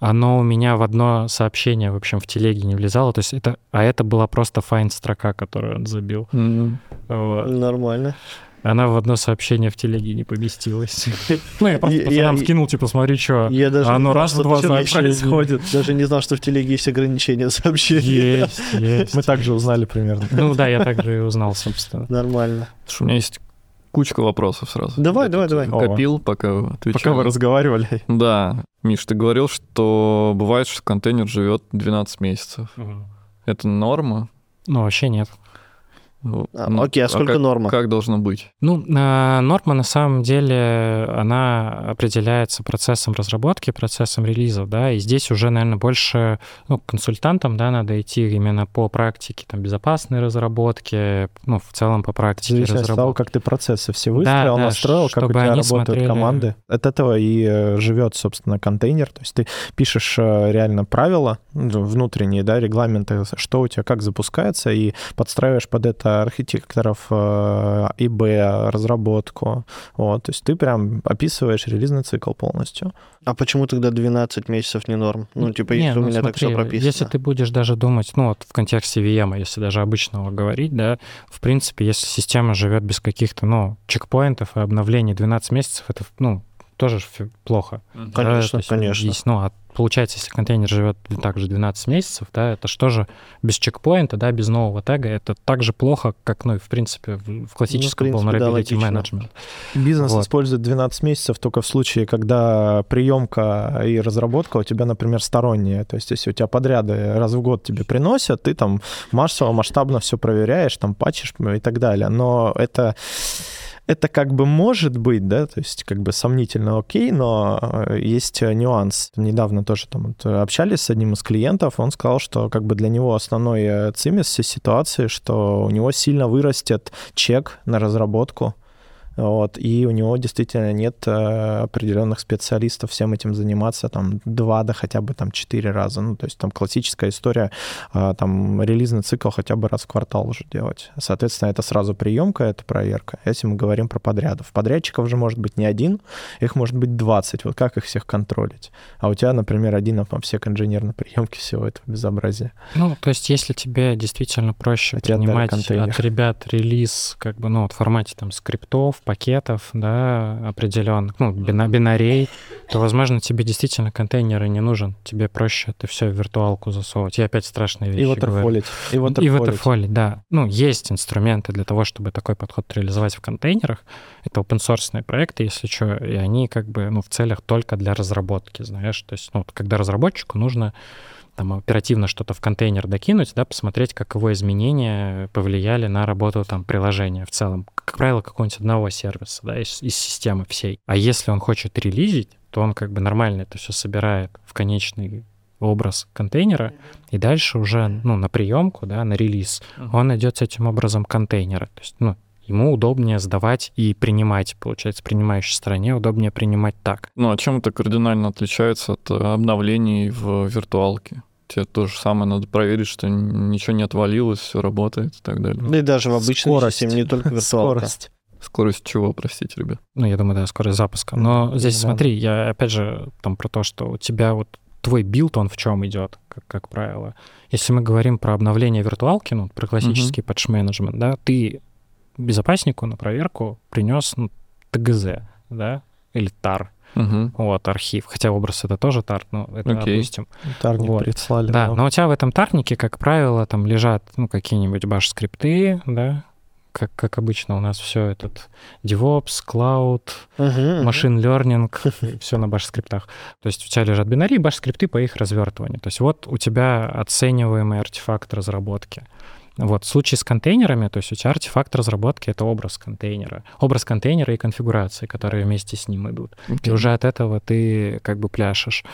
оно у меня в одно сообщение, в общем, в телеге не влезало. То есть это, а это была просто find строка, которую он забил. Mm-hmm. Вот. Нормально. Она в одно сообщение в телеге не поместилась. Ну, я просто пацанам скинул, типа, смотри, что. Я даже оно раз в два происходит. Даже не знал, что в телеге есть ограничения сообщений. Есть, есть. Мы также узнали примерно. Ну да, я также и узнал, собственно. Нормально. у меня есть кучка вопросов сразу. Давай, давай, давай. Копил, пока отвечал. Пока вы разговаривали. Да. Миш, ты говорил, что бывает, что контейнер живет 12 месяцев. Это норма? Ну, вообще нет. Ну, а, ну, окей, а, а сколько как, норма? Как должно быть? Ну, а, норма на самом деле, она определяется процессом разработки, процессом релизов, да, и здесь уже, наверное, больше ну, консультантам, да, надо идти именно по практике, там, безопасной разработки, ну, в целом по практике Зависит разработки. от того, как ты процессы все выстроил, да, настроил, да, как у тебя работают смотрели... команды. От этого и э, живет, собственно, контейнер, то есть ты пишешь э, реально правила внутренние, да, регламенты, что у тебя как запускается, и подстраиваешь под это архитекторов, э, ИБ, разработку. Вот, то есть ты прям описываешь релизный цикл полностью. А почему тогда 12 месяцев не норм? Ну, типа, если ну, у меня смотри, так все прописано. Если ты будешь даже думать, ну, вот в контексте VM, если даже обычного говорить, да, в принципе, если система живет без каких-то, ну, чекпоинтов и обновлений 12 месяцев, это, ну, тоже плохо. Конечно, да, конечно. Есть, ну, а получается, если контейнер живет также 12 месяцев, да, это что же без чекпоинта, да, без нового тега, это так же плохо, как, ну, в принципе, в классическом ну, да, management. Бизнес вот. использует 12 месяцев только в случае, когда приемка и разработка у тебя, например, сторонние. То есть, если у тебя подряды раз в год тебе приносят, ты там массово, масштабно все проверяешь, там патчишь и так далее. Но это это как бы может быть, да, то есть как бы сомнительно окей, но э, есть нюанс. Недавно тоже там вот общались с одним из клиентов, он сказал, что как бы для него основной э, цимис всей ситуации, что у него сильно вырастет чек на разработку, Вот, и у него действительно нет э, определенных специалистов всем этим заниматься там два, да хотя бы там четыре раза. Ну, то есть там классическая история, э, там релизный цикл хотя бы раз в квартал уже делать. Соответственно, это сразу приемка, это проверка. Если мы говорим про подрядов. Подрядчиков же может быть не один, их может быть 20. Вот как их всех контролить? А у тебя, например, один обсек инженер на приемке всего этого безобразия. Ну, то есть если тебе действительно проще а принимать от ребят релиз как бы, ну, в формате там скриптов, пакетов, да, определенных, ну, бина бинарей, то, возможно, тебе действительно контейнеры не нужен. Тебе проще это все в виртуалку засовывать. И опять страшные вещи. И waterfallить. И waterfallить. И waterfallить, да. Ну, есть инструменты для того, чтобы такой подход реализовать в контейнерах. Это open source проекты, если что, и они как бы, ну, в целях только для разработки, знаешь. То есть, ну, когда разработчику нужно там, оперативно что-то в контейнер докинуть, да, посмотреть, как его изменения повлияли на работу там, приложения в целом. Как правило, какого-нибудь одного сервиса, да, из, из системы всей. А если он хочет релизить, то он как бы нормально это все собирает в конечный образ контейнера, и дальше уже, ну, на приемку, да, на релиз, он идет с этим образом контейнера. То есть, ну, ему удобнее сдавать и принимать. Получается, принимающей стороне удобнее принимать так. Ну, а чем это кардинально отличается от обновлений в виртуалке? Тебе то же самое надо проверить, что ничего не отвалилось, все работает и так далее. Да и даже в обычной скорость. системе, не только виртуалка. Скорость. Скорость чего, простите, ребят? Ну, я думаю, да, скорость запуска. Но здесь да. смотри, я опять же там про то, что у тебя вот твой билд, он в чем идет, как, как правило. Если мы говорим про обновление виртуалки, ну, про классический uh-huh. патч-менеджмент, да, ты безопаснику на проверку принес ну, TGZ, да, или TAR, Угу. Вот, архив. Хотя образ это тоже tar, но это Окей. допустим. Тарник вот. прислали. Да, да, но у тебя в этом тарнике, как правило, там лежат ну, какие-нибудь bash-скрипты, да, как, как обычно у нас все этот DevOps, Cloud, uh-huh, Machine Learning, все на баш-скриптах. То есть у тебя лежат бинарии, баш-скрипты по их развертыванию. То есть вот у тебя оцениваемый артефакт разработки. Вот, в случае с контейнерами, то есть у тебя артефакт разработки — это образ контейнера. Образ контейнера и конфигурации, которые вместе с ним идут. Okay. И уже от этого ты как бы пляшешь.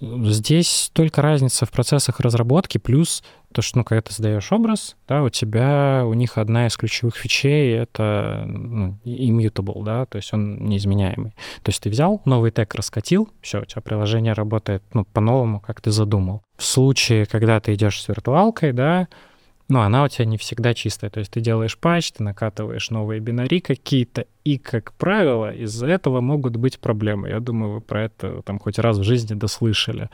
Здесь только разница в процессах разработки, плюс то, что, ну, когда ты создаешь образ, да, у тебя, у них одна из ключевых фичей — это ну, immutable, да, то есть он неизменяемый. То есть ты взял, новый тег раскатил, все, у тебя приложение работает, ну, по-новому, как ты задумал. В случае, когда ты идешь с виртуалкой, да, но она у тебя не всегда чистая. То есть ты делаешь патч, ты накатываешь новые бинари какие-то, и, как правило, из-за этого могут быть проблемы. Я думаю, вы про это там хоть раз в жизни дослышали.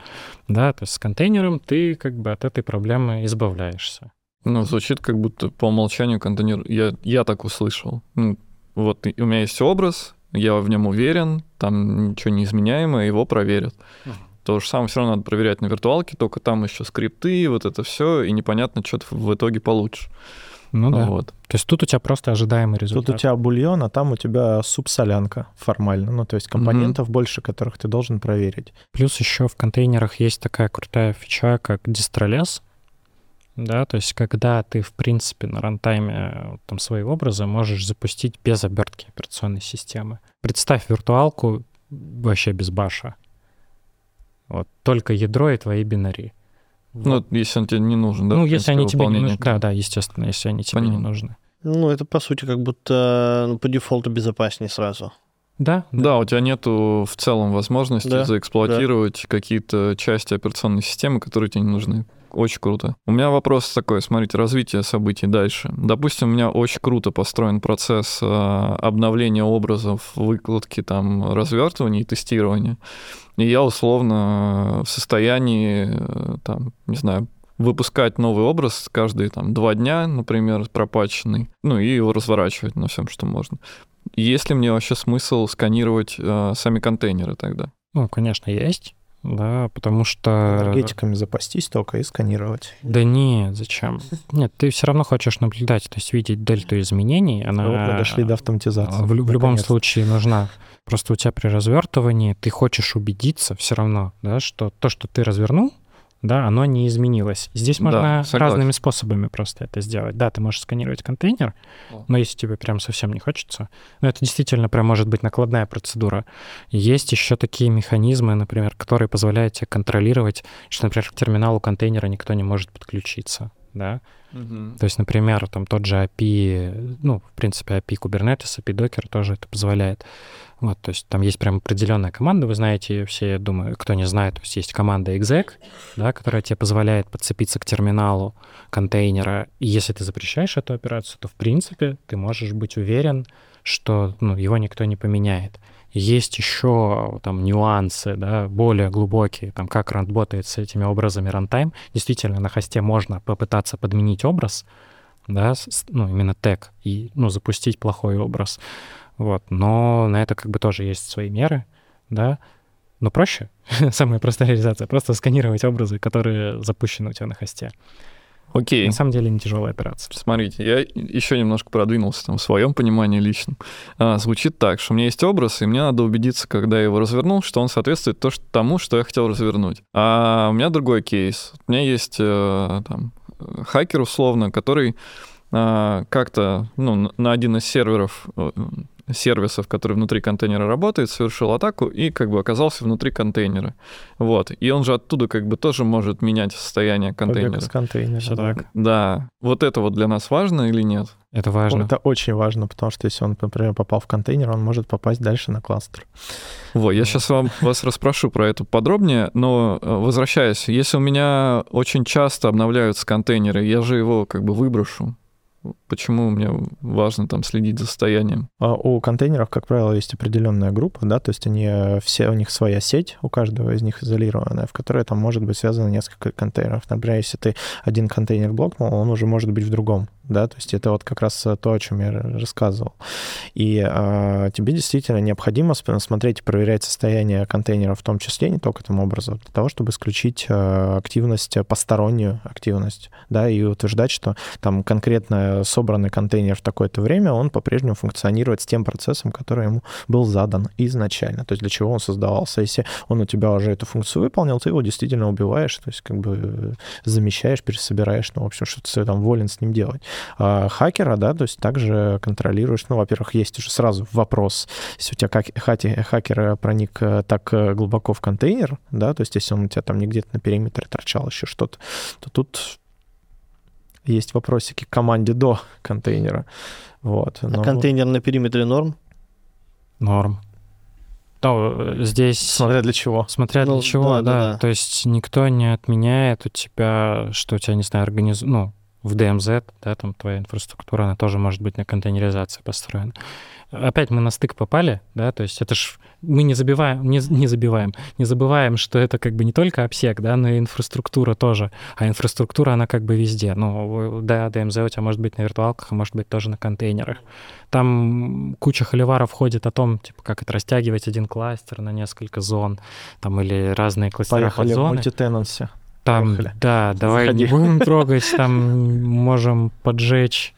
Да, то есть с контейнером ты как бы от этой проблемы избавляешься. Ну, звучит как будто по умолчанию контейнер... Я, я так услышал. Ну, вот у меня есть образ, я в нем уверен, там ничего не изменяемое, его проверят. Uh-huh. То же самое все равно надо проверять на виртуалке, только там еще скрипты, вот это все, и непонятно, что ты в итоге получишь. Ну да. Вот. То есть тут у тебя просто ожидаемый результат. Тут у тебя бульон, а там у тебя субсолянка формально. Ну, то есть компонентов mm-hmm. больше, которых ты должен проверить. Плюс еще в контейнерах есть такая крутая фича, как дистролес. Да, то есть когда ты, в принципе, на рантайме там свои образы можешь запустить без обертки операционной системы. Представь виртуалку вообще без баша. Вот, только ядро и твои бинари. Ну, вот. если он тебе не нужен, да? Ну, если они тебе не нужны. Да, да, естественно, если они тебе Понятно. не нужны. Ну, это, по сути, как будто ну, по дефолту безопаснее сразу. Да, да. Да, у тебя нету в целом возможности да, заэксплуатировать да. какие-то части операционной системы, которые тебе не нужны. Очень круто. У меня вопрос такой, смотрите, развитие событий дальше. Допустим, у меня очень круто построен процесс э, обновления образов, выкладки, там, развертывания и тестирования. И я условно в состоянии, э, там, не знаю, выпускать новый образ каждые там два дня, например, пропаченный, ну и его разворачивать на всем, что можно. Есть ли мне вообще смысл сканировать э, сами контейнеры тогда? Ну, конечно, есть да, потому что... Энергетиками запастись только и сканировать. Да нет, зачем? Нет, ты все равно хочешь наблюдать, то есть видеть дельту изменений, она... Вот дошли до автоматизации. В, в любом случае нужна. Просто у тебя при развертывании ты хочешь убедиться все равно, да, что то, что ты развернул, да, оно не изменилось. Здесь можно да, разными способами просто это сделать. Да, ты можешь сканировать контейнер, но если тебе прям совсем не хочется, ну, это действительно прям может быть накладная процедура. Есть еще такие механизмы, например, которые позволяют тебе контролировать, что, например, к терминалу контейнера никто не может подключиться. Да. Мгм. То есть, например, там тот же API, ну, в принципе, API Kubernetes, API Docker тоже это позволяет. Вот, то есть там есть прям определенная команда, вы знаете ее все, я думаю, кто не знает, то есть есть команда exec, да, которая тебе позволяет подцепиться к терминалу контейнера, и если ты запрещаешь эту операцию, то, в принципе, ты можешь быть уверен, что ну, его никто не поменяет. Есть еще там нюансы, да, более глубокие, там как работает с этими образами рантайм. Действительно, на хосте можно попытаться подменить образ, да, ну, именно тег, и, ну, запустить плохой образ. Вот, но на это как бы тоже есть свои меры, да. Но проще, самая простая реализация, просто сканировать образы, которые запущены у тебя на хосте. Окей. На самом деле не тяжелая операция. Смотрите, я еще немножко продвинулся там в своем понимании личном. А, звучит так, что у меня есть образ, и мне надо убедиться, когда я его развернул, что он соответствует то, что, тому, что я хотел развернуть. А у меня другой кейс. У меня есть э, там хакер условно, который а, как-то ну, на- на один из серверов э, сервисов, который внутри контейнера работает, совершил атаку и как бы оказался внутри контейнера. Вот. И он же оттуда как бы тоже может менять состояние контейнера. Побег из контейнера. Да. так. Да. Вот это вот для нас важно или нет? Это важно. Это очень важно, потому что если он, например, попал в контейнер, он может попасть дальше на кластер. Вот, я сейчас вам, вас расспрошу про это подробнее, но э, возвращаясь, если у меня очень часто обновляются контейнеры, я же его как бы выброшу. Почему мне важно там следить за состоянием? А У контейнеров, как правило, есть определенная группа, да, то есть они э, все, у них своя сеть, у каждого из них изолированная, в которой там может быть связано несколько контейнеров. Например, если ты один контейнер блокнул, он уже может быть в другом, да, то есть это вот как раз э, то, о чем я рассказывал. И а, тебе действительно необходимо смотреть и проверять состояние контейнера в том числе, не только этим образом, для того, чтобы исключить э, активность, э, постороннюю активность, да, и утверждать, что там конкретно собранный контейнер в такое-то время, он по-прежнему функционирует с тем процессом, который ему был задан изначально, то есть для чего он создавался. Если он у тебя уже эту функцию выполнил, ты его действительно убиваешь, то есть как бы э, замещаешь, пересобираешь, ну, в общем, что ты там волен с ним делать. А хакера, да, то есть также контролируешь, ну, во-первых, есть уже сразу вопрос, если у тебя как, хати- хакер проник э, так э, глубоко в контейнер, да, то есть если он у тебя там не где-то на периметре торчал еще что-то, то тут есть вопросики к команде до контейнера. Вот. А но- контейнер на периметре норм? Норм. Ну, э, здесь... Смотря для чего. Смотря Ну, для чего, да, да, да, да. То есть никто не отменяет у тебя, что у тебя, не знаю, организ... ну, в DMZ, да, там твоя инфраструктура, она тоже может быть на контейнеризации построена. Опять мы на стык попали, да, то есть это ж мы не забиваем, не, не забиваем, не забываем, что это как бы не только обсек, да, но и инфраструктура тоже, а инфраструктура, она как бы везде. Ну, да, DMZ у тебя может быть на виртуалках, а может быть тоже на контейнерах. Там куча холиваров ходит о том, типа, как это растягивать один кластер на несколько зон, там, или разные кластера Поехали в подзоны. мультитенансе. Там, Поехали. да, давай не Заходи. будем трогать, там можем поджечь.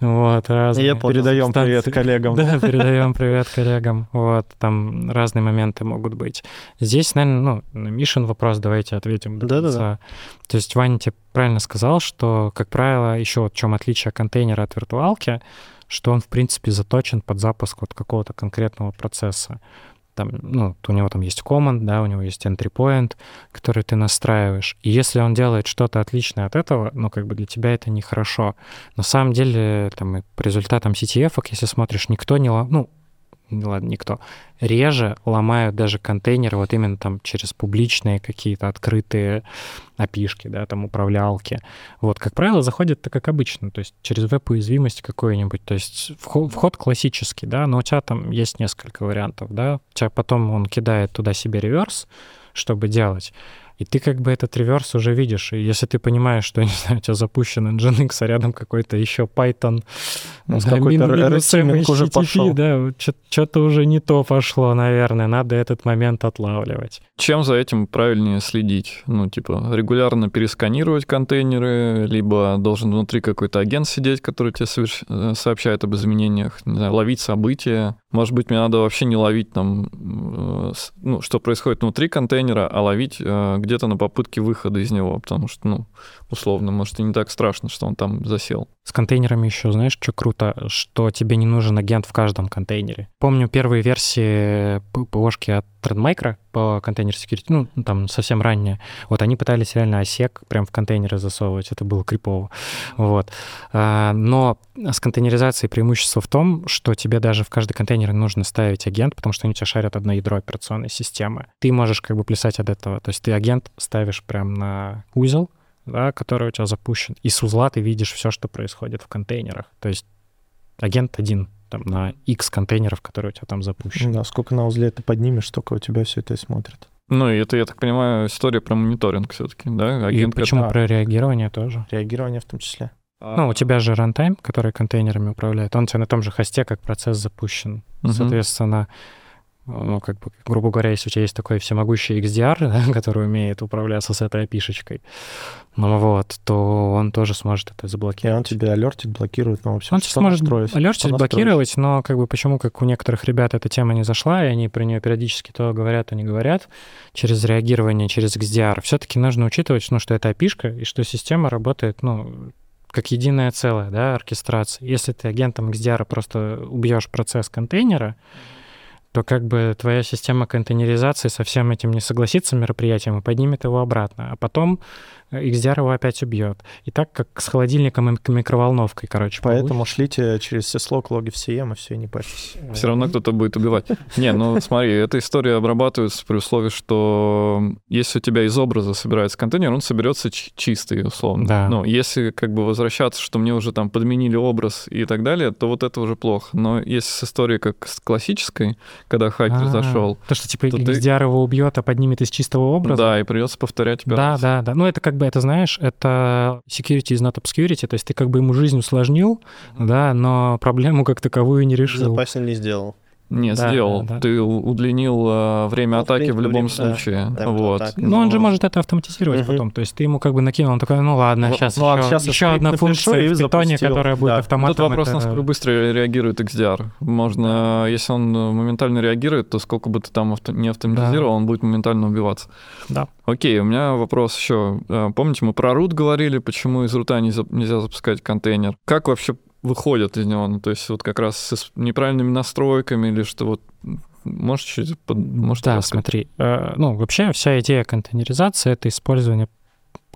Вот, разные Я. Передаем привет станции. коллегам. Да, передаем привет коллегам. Вот, там разные моменты могут быть. Здесь, наверное, ну, на Мишин вопрос давайте ответим. Да-да-да. То есть Ваня тебе правильно сказал, что, как правило, еще вот в чем отличие контейнера от виртуалки, что он, в принципе, заточен под запуск вот какого-то конкретного процесса. Там, ну, у него там есть command, да, у него есть entry point, который ты настраиваешь. И если он делает что-то отличное от этого, ну, как бы для тебя это нехорошо. На самом деле, там, по результатам CTF, если смотришь, никто не... ло- Ну, ладно, никто. Реже ломают даже контейнеры вот именно там через публичные какие-то открытые опишки, да, там управлялки. Вот, как правило, заходит так, как обычно, то есть через веб-уязвимость какую-нибудь. То есть вход классический, да, но у тебя там есть несколько вариантов, да. У тебя потом он кидает туда себе реверс, чтобы делать. И ты как бы этот реверс уже видишь. И если ты понимаешь, что, не знаю, у тебя запущен Nginx, а рядом какой-то еще Python, Ну, с да, какой-то ретиминг уже пошел. Да, что-то уже не то пошло, наверное. Надо этот момент отлавливать. Чем за этим правильнее следить? Ну, типа, регулярно пересканировать контейнеры, либо должен внутри какой-то агент сидеть, который тебе соверш- э, сообщает об изменениях, не знаю, ловить события. Может быть, мне надо вообще не ловить там, э, ну, что происходит внутри контейнера, а ловить э, где-то на попытке выхода из него, потому что, ну, условно, может, и не так страшно, что он там засел. С контейнерами еще, знаешь, что круто, что тебе не нужен агент в каждом контейнере. Помню первые версии ПОшки от Trendmicro по контейнер security, ну, там совсем ранее. Вот они пытались реально осек прям в контейнеры засовывать, это было крипово. Вот. А, но с контейнеризацией преимущество в том, что тебе даже в каждый контейнер нужно ставить агент, потому что они у тебя шарят одно ядро операционной системы. Ты можешь как бы плясать от этого. То есть ты агент ставишь прям на узел, да, который у тебя запущен. И с узла ты видишь все, что происходит в контейнерах. То есть агент один там, на X контейнеров, которые у тебя там запущены. Да, сколько на узле ты поднимешь, столько у тебя все это и смотрит. Ну, и это, я так понимаю, история про мониторинг все-таки, да? Агент, и почему который... про реагирование тоже? Реагирование в том числе. Ну, у тебя же рантайм, который контейнерами управляет, он у тебя на том же хосте, как процесс запущен. Uh-huh. Соответственно, ну, как бы, грубо говоря, если у тебя есть такой всемогущий XDR, да, который умеет управляться с этой опишечкой, ну вот, то он тоже сможет это заблокировать. И он тебе алертит, блокирует, ну, все, Он сможет алертить, блокировать, но как бы почему, как у некоторых ребят эта тема не зашла, и они про нее периодически то говорят, то не говорят, через реагирование, через XDR, все-таки нужно учитывать, ну, что это опишка, и что система работает, ну, как единое целое, да, оркестрация. Если ты агентом XDR просто убьешь процесс контейнера, то как бы твоя система контейнеризации со всем этим не согласится мероприятием и поднимет его обратно. А потом XDR его опять убьет. И так как с холодильником и микроволновкой, короче. Поэтому получится. шлите через syslog логи в CM, и все, не парьтесь. Все равно кто-то будет убивать. Не, ну смотри, эта история обрабатывается при условии, что если у тебя из образа собирается контейнер, он соберется чистый, условно. Да. Но если как бы возвращаться, что мне уже там подменили образ и так далее, то вот это уже плохо. Но если с историей как с классической, когда хакер А-а-а. зашел... То, что типа XDR ты... его убьет, а поднимет из чистого образа? Да, и придется повторять операцию. Да, да, да. Ну это как бы это, знаешь, это security is not obscurity, то есть ты как бы ему жизнь усложнил, да, но проблему как таковую не решил. Безопаснее не сделал. Не, да, сделал. Да, да. Ты удлинил э, время ну, атаки в любом время, случае. Да, вот. Атаки, но... но он же может это автоматизировать угу. потом. То есть ты ему как бы накинул, он такой, ну ладно, сейчас, ну, еще, сейчас еще одна функция в питоне, которая будет да. автоматом. Тут вопрос, это... насколько быстро реагирует XDR. Можно, если он моментально реагирует, то сколько бы ты там авто... не автоматизировал, да. он будет моментально убиваться. Да. Окей, у меня вопрос еще. Э, помните, мы про root говорили, почему из рута нельзя запускать контейнер? Как вообще выходят из него. Ну, то есть вот как раз с неправильными настройками или что вот Можешь чуть под... Может, да, рассказать? смотри. Э, ну, вообще вся идея контейнеризации — это использование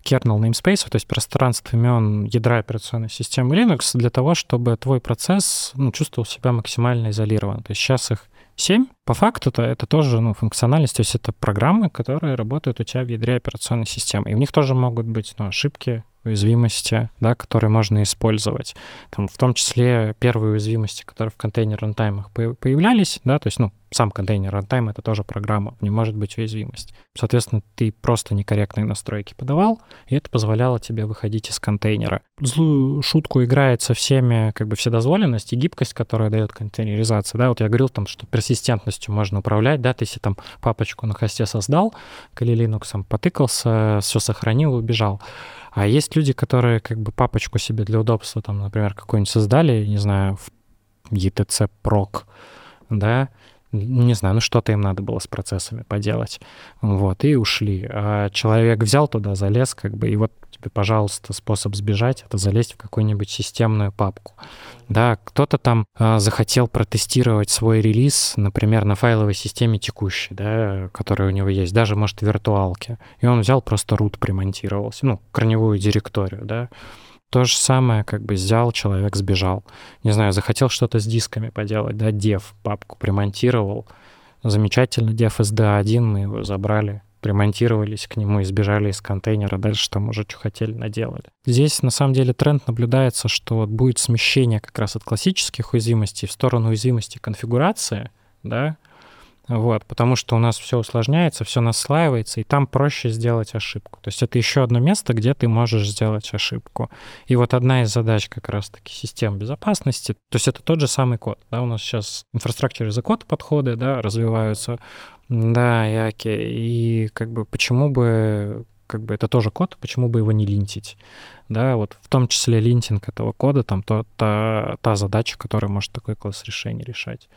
kernel namespace, то есть пространство имен ядра операционной системы Linux для того, чтобы твой процесс ну, чувствовал себя максимально изолированно. То есть сейчас их 7. По факту-то это тоже ну, функциональность, то есть это программы, которые работают у тебя в ядре операционной системы. И в них тоже могут быть ну, ошибки, уязвимости, да, которые можно использовать. Там, в том числе первые уязвимости, которые в контейнер рантаймах появлялись, да, то есть, ну, сам контейнер runtime — это тоже программа, не может быть уязвимость. Соответственно, ты просто некорректные настройки подавал, и это позволяло тебе выходить из контейнера. Злую шутку играет со всеми как бы вседозволенность и гибкость, которая дает контейнеризация. Да, вот я говорил там, что персистентностью можно управлять, да, ты если там папочку на хосте создал, Kali Linux потыкался, все сохранил убежал. А есть люди, которые как бы папочку себе для удобства, там, например, какую-нибудь создали, не знаю, в ETC proc, да, не знаю, ну что-то им надо было с процессами поделать, вот, и ушли. А человек взял туда, залез, как бы, и вот тебе, пожалуйста, способ сбежать — это залезть в какую-нибудь системную папку. Да, кто-то там э, захотел протестировать свой релиз, например, на файловой системе текущей, да, которая у него есть, даже, может, в виртуалке. И он взял просто root примонтировался, ну, корневую директорию, да, то же самое, как бы взял, человек сбежал. Не знаю, захотел что-то с дисками поделать, да, dev папку примонтировал. Замечательно, dev SD1, мы его забрали, примонтировались к нему и сбежали из контейнера, дальше там уже что хотели, наделали. Здесь на самом деле тренд наблюдается, что вот будет смещение как раз от классических уязвимостей в сторону уязвимости конфигурации, да, вот, потому что у нас все усложняется, все наслаивается, и там проще сделать ошибку. То есть это еще одно место, где ты можешь сделать ошибку. И вот одна из задач как раз-таки систем безопасности, то есть это тот же самый код. Да, у нас сейчас инфраструктура за код подходы да, развиваются. Да, и окей. И как бы почему бы как бы это тоже код, почему бы его не линтить? Да, вот в том числе линтинг этого кода, там то, та, та задача, которая может такой класс решений решать.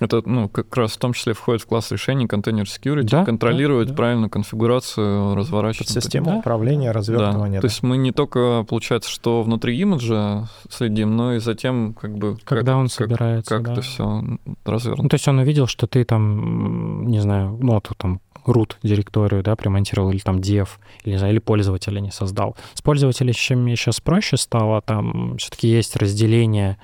Это, ну, как раз в том числе входит в класс решений контейнер security, Да, контролировать да, да. правильно конфигурацию, разворачивать. Система Да. управления, развертывания. Да. То есть мы не только, получается, что внутри имиджа следим, но и затем, как бы, как- Когда он как, собирается, как да. это все Ну, развернуто. то есть он увидел, что ты там, не знаю, ну, ты там root директорию, да, примонтировал, или там dev, или, не знаю, или пользователя не создал. С пользователями сейчас проще стало, там все-таки есть разделение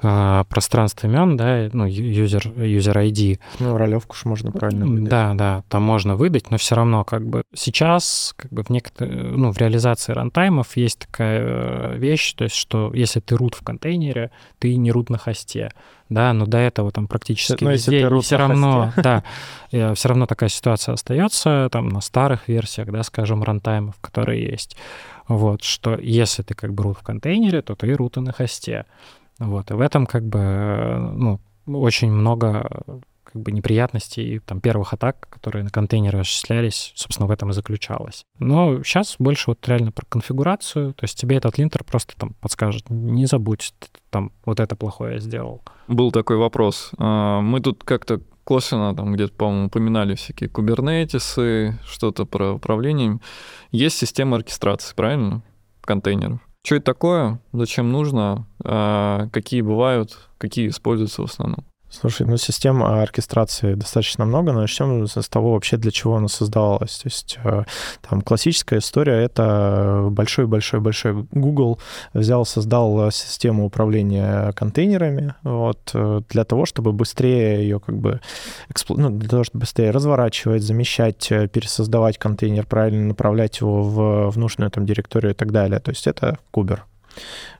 а, пространств имен, да, ну, user, user ID. Ну, ролевку ж можно правильно выдать. Да, да, там можно выдать, но все равно как бы сейчас как бы в некотор... ну, в реализации рантаймов есть такая э, вещь, то есть что если ты рут в контейнере, ты не рут на хосте, да, но до этого там практически Но если везде, ты root все равно, да, все равно такая ситуация остается там на старых версиях, да, скажем, рантаймов, которые есть, вот, что если ты как бы рут в контейнере, то ты рут и на хосте, вот, и в этом как бы, ну, очень много как бы неприятностей там первых атак, которые на контейнеры осуществлялись, собственно, в этом и заключалось. Но сейчас больше вот реально про конфигурацию, то есть тебе этот линтер просто там подскажет, не забудь, там вот это плохое я сделал. Был такой вопрос. А, Мы тут как-то косвенно там где-то, по-моему, упоминали всякие кубернетисы, что-то про управление. Есть система оркестрации, правильно? Контейнеров. Что это такое? Зачем нужно? А, Какие бывают? Какие используются в основном? Слушай, ну систем оркестрации достаточно много, но начнем с того вообще, для чего она создавалась. То есть э, там классическая история — это большой-большой-большой Google взял, создал систему управления контейнерами вот, э, для того, чтобы быстрее ее как бы ну, для того, чтобы быстрее разворачивать, замещать, э, пересоздавать контейнер, правильно направлять его в, в нужную там директорию и так далее. То есть это кубер.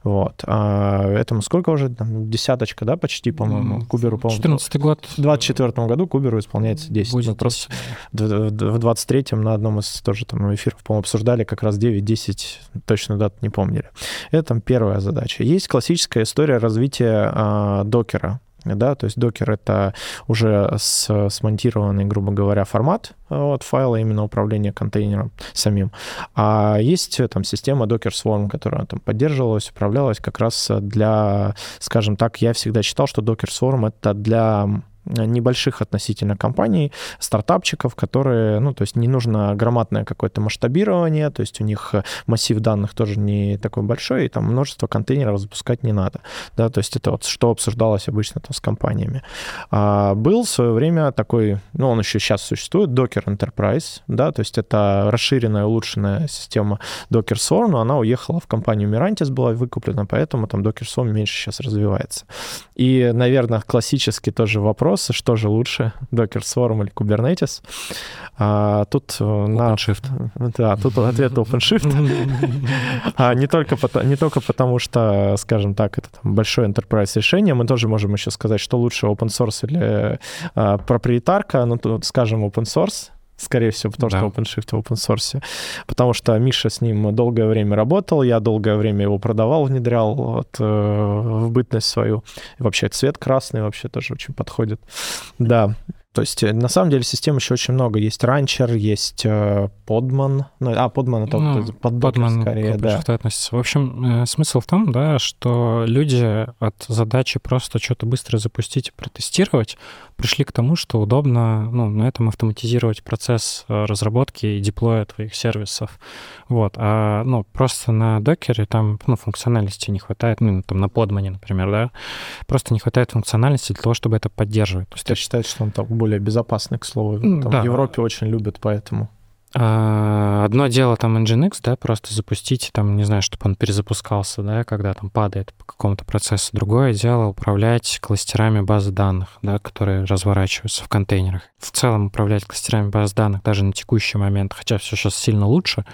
Вот. А этому сколько уже? Там, десяточка, да, почти, по-моему. Куберу, по-моему. 14 год. В 24 году Куберу исполняется 10. Будет Мы просто 10, в в 23-м на одном из тоже там эфиров, по-моему, обсуждали как раз 9-10, точно дат не помнили. Это там первая задача. Есть классическая история развития докера. Да, то есть докер это уже смонтированный, грубо говоря, формат вот, файла именно управления контейнером самим. А есть там система Docker Swarm, которая там поддерживалась, управлялась как раз для, скажем так, я всегда считал, что Docker Swarm это для небольших относительно компаний, стартапчиков, которые, ну, то есть не нужно громадное какое-то масштабирование, то есть у них массив данных тоже не такой большой, и там множество контейнеров запускать не надо, да, то есть это вот что обсуждалось обычно там с компаниями. А был в свое время такой, ну, он еще сейчас существует, Docker Enterprise, да, то есть это расширенная, улучшенная система Docker Swarm, но она уехала в компанию Mirantis, была выкуплена, поэтому там Docker Swarm меньше сейчас развивается. И, наверное, классический тоже вопрос, что же лучше, Docker Swarm или Kubernetes. А, тут э, на... OpenShift. Да, тут ответ OpenShift. А не только, пото- не только потому, что, скажем так, это там большое enterprise решение, мы тоже можем еще сказать, что лучше open source или а, проприетарка, ну, тут скажем open source, скорее всего, потому Да. что OpenShift в open source. Потому что Миша с ним долгое время работал, я долгое время его продавал, внедрял вот, э, в бытность свою. И вообще цвет красный вообще тоже очень подходит. Да. То есть, э, на самом деле, систем еще очень много. Есть ранчер, есть э, подман. Ну, а, подман это Ну, под Подман скорее, да. Относится. В общем, э, смысл в том, да, что люди от задачи просто что-то быстро запустить и протестировать пришли к тому, что удобно ну, на этом автоматизировать процесс э, разработки и деплоя твоих сервисов. Вот. А ну, просто на докере там ну, функциональности не хватает, ну, там на подмане, например, да, просто не хватает функциональности для того, чтобы это поддерживать. То есть Я считаю, что он там более безопасный, к слову. Ну, Там да. В Европе очень любят, поэтому. А, Одно дело там Nginx, да, просто запустить, там, не знаю, чтобы он перезапускался, да, когда там падает по какому-то процессу. Другое дело управлять кластерами баз данных, да, которые разворачиваются в контейнерах. В целом управлять кластерами баз данных даже на текущий момент, хотя все сейчас сильно лучше,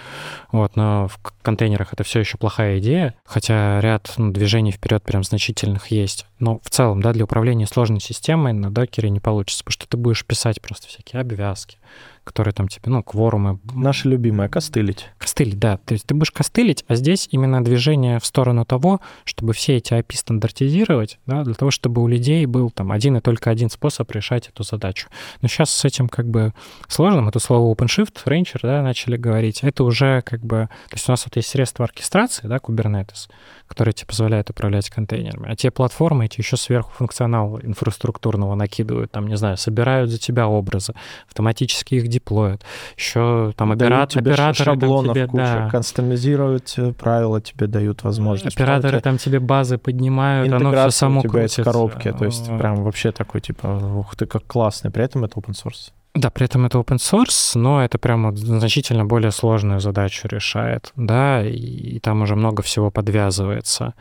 вот, но в контейнерах это все еще плохая идея, хотя ряд ну, движений вперед прям значительных есть. Но в целом, да, для управления сложной системой на докере не получится, потому что ты будешь писать просто всякие обвязки, которые там тебе, ну, кворумы. Наши любимые костылить. Костылить, да. То есть ты будешь костылить, а здесь именно движение в сторону того, чтобы все эти API стандартизировать, да, для того, чтобы у людей был там один и только один способ решать эту задачу. Но сейчас с этим как бы сложно. Мы тут слово OpenShift, Ranger, да, начали говорить. Это уже как бы... То есть у нас вот есть средства оркестрации, да, Kubernetes, которые тебе позволяют управлять контейнерами. А те платформы эти еще сверху функционал инфраструктурного накидывают, там, не знаю, собирают за тебя образы, автоматически их деплоят. Еще там операт, тебе операторы шаблонов тебе, куча, да, кастомизировать э, правила тебе дают возможность. операторы там тебе базы поднимают, оно все само у тебя из крутится. коробки, то есть А, прям вообще такой, типа, ух ты, как классный, при этом это open source. Да, при этом это open source, но это прям вот значительно более сложную задачу решает, да, и, и там уже много всего подвязывается.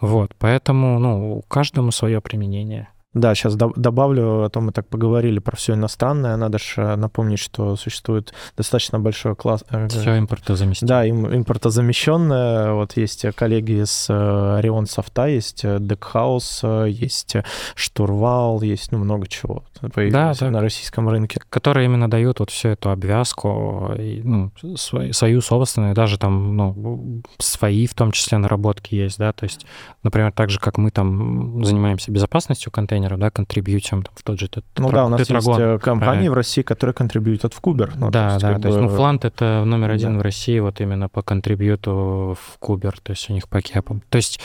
Вот, поэтому, ну, каждому свое применение. Да, сейчас добавлю, а то мы так поговорили про все иностранное. Надо же напомнить, что существует достаточно большой класс... э, Все импортозаместимо. Да, им, импортозамещенное. Вот есть коллеги с э, Орион Софта, есть э, э, есть э, Штурвал, есть ну, много чего появилось да. на российском рынке. которые именно дают вот всю эту обвязку, и, ну, свою, свою собственную, даже там, ну, свои в том числе наработки есть, да, то есть, например, так же, как мы там занимаемся безопасностью контейнеров, да, контрибьютим в тот же Ну тетра- да, у нас тетрагон. есть э, компании правильно. в России, которые контрибьютят в Кубер. Ну, да, есть, да, то есть, ну, Флант это номер один да. в России вот именно по контрибьюту в Кубер, то есть у них по кепам. То есть,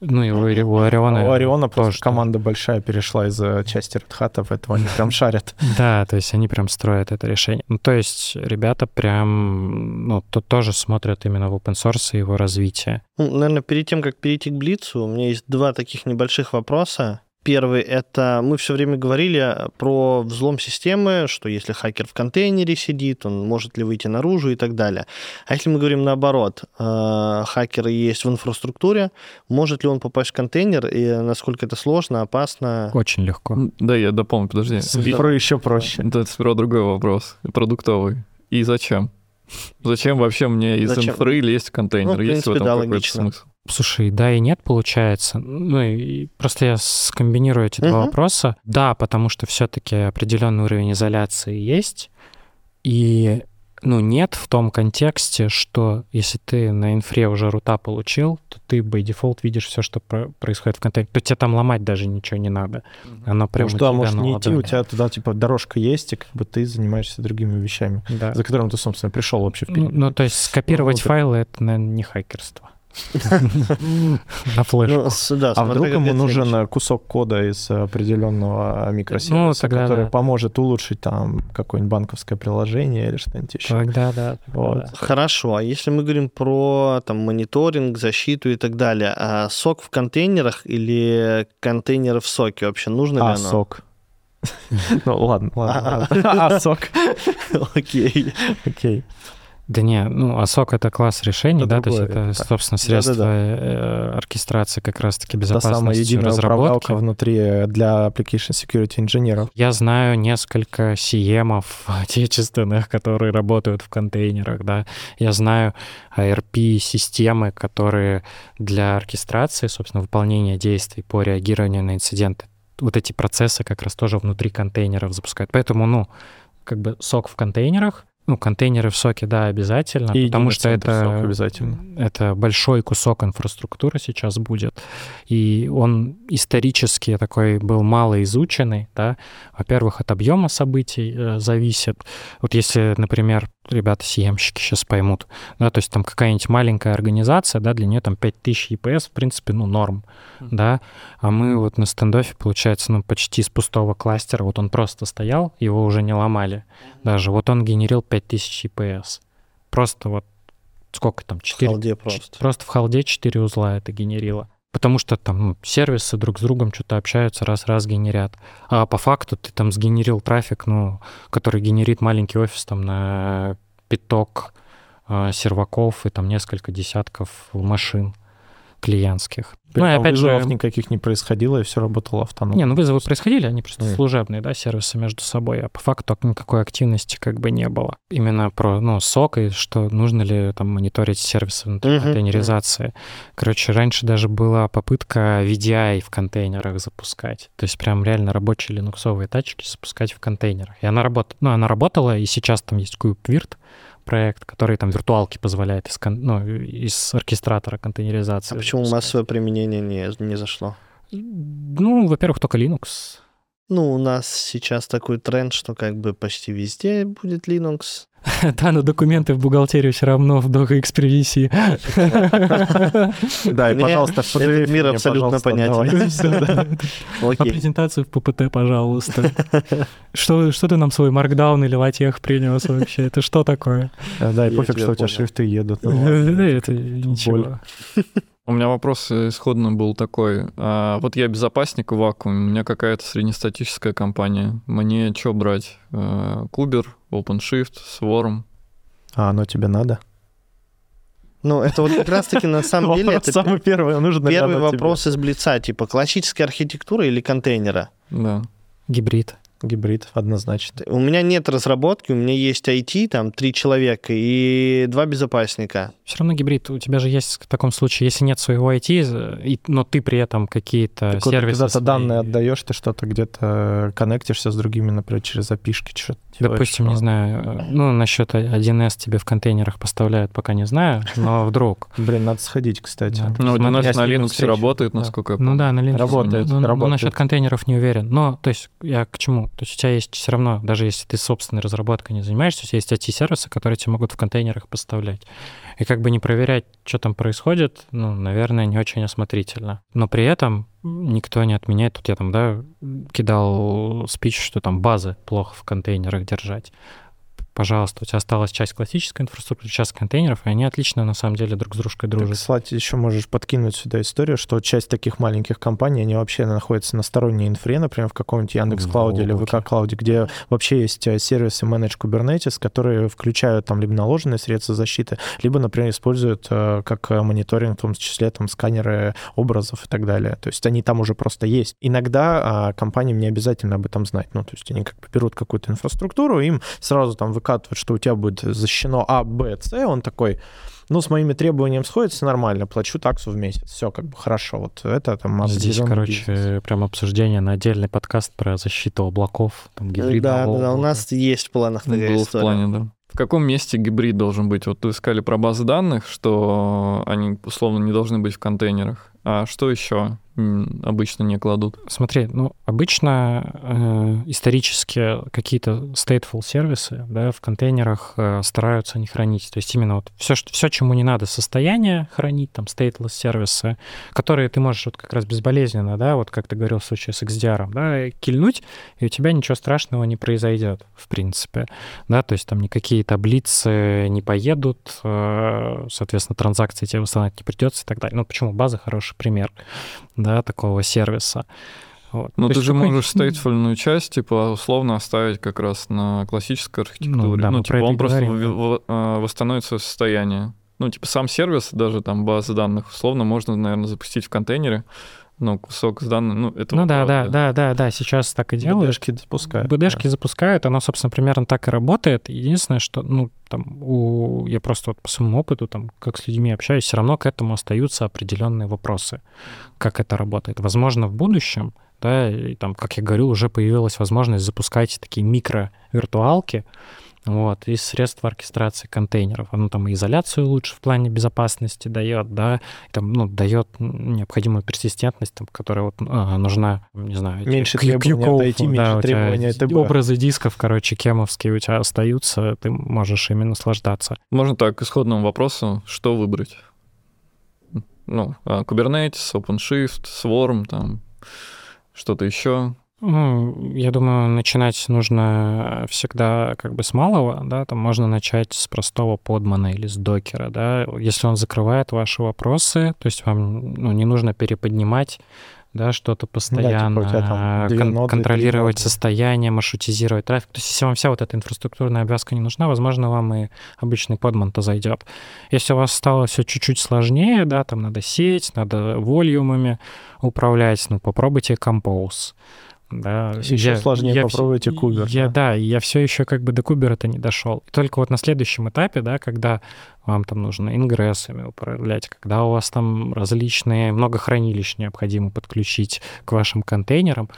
ну и у, у Ориона... У Ориона просто да. команда большая перешла из э, части Red Hat, в этого они прям шарят. Да, то есть они прям строят это решение. Ну, то есть ребята прям, ну, то тоже смотрят именно в open source и его развитие. Ну, наверное, перед тем, как перейти к Блицу, у меня есть два таких небольших вопроса. Первый — это мы все время говорили про взлом системы, что если хакер в контейнере сидит, он может ли выйти наружу и так далее. А если мы говорим наоборот, э, хакер есть в инфраструктуре, может ли он попасть в контейнер и насколько это сложно, опасно? Очень легко. Да, я дополню, подожди. Инфрой еще проще. Это сперва другой вопрос, продуктовый. И зачем? Зачем вообще мне из Зачем? инфры лезть в контейнер? Ну, в Есть в принципе, этом да, какой-то логично. смысл? Слушай, да и нет, получается. Ну, и просто я скомбинирую эти два Мгм. вопроса. Да, потому что все-таки определенный уровень изоляции есть. И ну, нет в том контексте, что если ты на инфре уже рута получил, то ты by default видишь все, что про- происходит в контейнере. То тебе там ломать даже ничего не надо. Оно прям Потому у что на не идти, у тебя туда типа дорожка есть, и как бы ты занимаешься другими вещами, Да. за которым ты, собственно, пришел вообще в Ну, период. ну, то есть скопировать Ну, файлы — это, наверное, не хакерство. На флешку. Ну, А вдруг ему нужен э, кусок кода из определенного микросервиса, Ну, который поможет улучшить там какое-нибудь банковское приложение или что-нибудь еще. Тогда да. Хорошо, а если мы говорим про там, мониторинг, защиту и так далее, а сок в контейнерах или контейнеры в соке вообще нужно ли А, оно? сок. Ну, ладно, ладно. А. А, сок. Окей. Окей. Да не, ну, ASOC — это класс решений, Это да, то есть другое, это, это собственно, средство Да-да-да. э, оркестрации как раз-таки Та самая безопасности единая разработки. внутри э, для application security инженеров. Я знаю несколько CM отечественных, которые работают в контейнерах, да. Я знаю ARP-системы, которые для оркестрации, собственно, выполнения действий по реагированию на инциденты, вот эти процессы как раз тоже внутри контейнеров запускают. Поэтому, ну, как бы сок в контейнерах, ну, контейнеры в соке, да, обязательно, И потому что это, обязательно. это большой кусок инфраструктуры сейчас будет, и он исторически такой был мало изученный, да, во-первых, от объема событий э, зависит. Вот если, например, ребята съемщики сейчас поймут, да, то есть там какая-нибудь маленькая организация, да, для нее там 5000 EPS, в принципе, ну, норм, да, а мы вот на стендофе, получается, ну, почти с пустого кластера, вот он просто стоял, его уже не ломали даже, вот он генерил 5000 EPS. Просто вот сколько там, В 4, халде просто. Просто в халде 4 узла это генерило. Потому что там ну, сервисы друг с другом что-то общаются, раз-раз генерят. А по факту ты там сгенерил трафик, ну, который генерит маленький офис там на пяток э, серваков и там несколько десятков машин. Клиентских. Ну, и А опять вызовов же, никаких не происходило, и все работало автономно. не, ну вызовы происходили, они просто Мгм. служебные, да, сервисы между собой, а по факту никакой активности как бы не было. Именно про, ну, сок и что нужно ли там мониторить сервисы внутри Мгм, контейнеризации. Короче, раньше даже была попытка VDI в контейнерах запускать. То есть прям реально рабочие линуксовые тачки запускать в контейнерах. И она работает, ну, она работала, и сейчас там есть KubeVirt, проект, который там виртуалки позволяет из, ну, из оркестратора контейнеризации. А почему массовое применение не, не зашло? Ну, во-первых, только Linux. Ну, у нас сейчас такой тренд, что как бы почти везде будет Linux. Да, но документы в бухгалтерию все равно в DocX Да, и, пожалуйста, этот мир абсолютно понятен. А презентацию в ППТ, пожалуйста. Что, что ты нам свой маркдаун или латех принес вообще? Это что такое? Да, и пофиг, что у тебя шрифты едут. ну. Да, Это ничего. У меня вопрос исходно был такой. А, вот я безопасник в вакууме, у меня какая-то среднестатическая компания. Мне что брать? А, Кубер, OpenShift, Swarm? А оно тебе надо? Ну, это вот как раз-таки на самом деле это самый первый, нужно первый вопрос из Блица, типа классическая архитектура или контейнера? Да. Гибрид. Гибрид, однозначно. У меня нет разработки, у меня есть IT, там три человека и два безопасника. Все равно гибрид. У тебя же есть в таком случае, если нет своего IT, и- но ты при этом какие-то ты сервисы... когда-то свои- данные отдаешь, ты что-то где-то коннектишься с другими, например, через запишки, что-то делаешь, Допустим, не что- знаю, э, ну, насчет 1С тебе в контейнерах поставляют, пока не знаю, но вдруг. Блин, надо сходить, кстати. Да. Ну, Смотри, 11 я с на ними Linux работает, насколько я Ну помню. да, на Linux. Работает, Ну, ну, работает. насчет контейнеров не уверен. Но, то есть, я к чему? То есть у тебя есть все равно, даже если ты собственной разработкой не занимаешься, у тебя есть IT-сервисы, которые тебе могут в контейнерах поставлять. И как бы не проверять, что там происходит, ну, наверное, не очень осмотрительно. Но при этом никто не отменяет. Тут я там, да, кидал спич, что там базы плохо в контейнерах держать. Пожалуйста, у тебя осталась часть классической инфраструктуры, часть контейнеров, и они отлично, на самом деле, друг с дружкой Так, дружат. кстати, еще можешь подкинуть сюда историю, что часть таких маленьких компаний, они вообще находятся на сторонней инфре, например, в каком-нибудь Яндекс Клауде или Вот. ВК Клауде, где вообще есть э, сервисы Manage Kubernetes, которые включают там либо наложенные средства защиты, либо, например, используют э, как э, мониторинг, в том числе там сканеры образов и так далее. То есть они там уже просто есть. Иногда а, компаниям не обязательно об этом знать. Ну, то есть они как бы берут какую-то инфраструктуру, им сразу там выкатывают, что у тебя будет защищено А, Б, С, он такой, ну, с моими требованиями сходится нормально, плачу таксу в месяц. Все как бы хорошо. Вот это там Здесь, короче, бизнес. прям обсуждение на отдельный подкаст про защиту облаков, там, Да, гибридного да, да, у облака. нас есть в планах такая Был в история. плане, да. В каком месте гибрид должен быть? Вот вы сказали про базы данных, что они условно не должны быть в контейнерах. А что еще обычно не кладут? Смотри, ну, обычно э, исторически какие-то stateful сервисы да, в контейнерах э, стараются не хранить. То есть именно вот все, что, все, чему не надо состояние хранить, там, stateless сервисы, которые ты можешь вот как раз безболезненно, да, вот как ты говорил в случае с XDR, да, кильнуть, и у тебя ничего страшного не произойдет, в принципе. Да, то есть там никакие таблицы не поедут, э, соответственно, транзакции тебе восстанавливать не придется и так далее. Ну, почему? База хороший пример, да, такого сервиса. Вот. Ну, То ты же такой- можешь стейтфульную часть, типа, условно оставить как раз на классической архитектуре. да, Ну, типа, он просто говорим, в- в- а, восстановит свое состояние. Ну, типа, сам сервис, даже там базы данных, условно, можно, наверное, запустить в контейнере, ну, кусок с данными, ну, это... Ну да, да, да, да, да, сейчас так и делают. БДшки запускают. БДшки запускают, оно, собственно, примерно так и работает. Единственное, что, ну, там, у... я просто вот по своему опыту, там, как с людьми общаюсь, все равно к этому остаются определенные вопросы, как это работает. Возможно, в будущем, да, и там, как я говорю, уже появилась возможность запускать такие микро-виртуалки, вот, из средств оркестрации контейнеров. Оно там и изоляцию лучше в плане безопасности дает, да, и там, ну, дает необходимую персистентность, там, которая вот а, нужна, не знаю, Меньше требований от Q-Code, IT, меньше требований от ТБ. Образы дисков, короче, кемовские у тебя остаются, ты можешь ими наслаждаться. Можно так, к исходному вопросу, что выбрать? Ну, а, Kubernetes, OpenShift, Swarm, там, что-то еще. Ну, я думаю, начинать нужно всегда как бы с малого, да, там можно начать с простого подмана или с докера, да, если он закрывает ваши вопросы, то есть вам ну, не нужно переподнимать да, что-то Да, постоянно, типа у тебя там две кон- ноды, контролировать состояние, маршрутизировать трафик. То есть если вам вся вот эта инфраструктурная обвязка не нужна, возможно, вам и обычный подман-то зайдет. Если у вас стало все чуть-чуть сложнее, да, там надо сеть, надо волюмами управлять, ну, попробуйте Compose. Да, еще сложнее, вс- попробуйте Kuber, Я, да. да, я все еще как бы до Кубера-то не дошел. Только вот на следующем этапе, да, когда вам там нужно ингрессами управлять, когда у вас там различные, много хранилищ необходимо подключить к вашим контейнерам,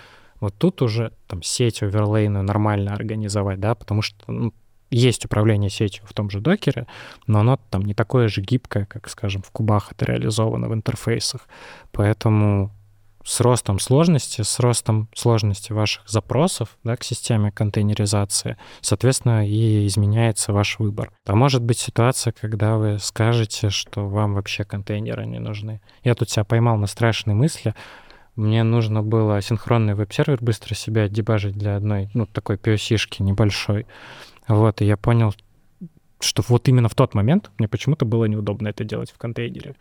вот тут уже там сеть оверлейную нормально организовать, да, потому что ну, есть управление сетью в том же докере, но оно там не такое же гибкое, как, скажем, в кубах это реализовано в интерфейсах. Поэтому с ростом сложности, с ростом сложности ваших запросов да, к системе контейнеризации, соответственно, и изменяется ваш выбор. А может быть ситуация, когда вы скажете, что вам вообще контейнеры не нужны. Я тут себя поймал на страшной мысли. Мне нужно было синхронный веб-сервер быстро себя дебажить для одной, ну, такой POC-шки небольшой. Вот, и я понял, что вот именно в тот момент мне почему-то было неудобно это делать в контейнере.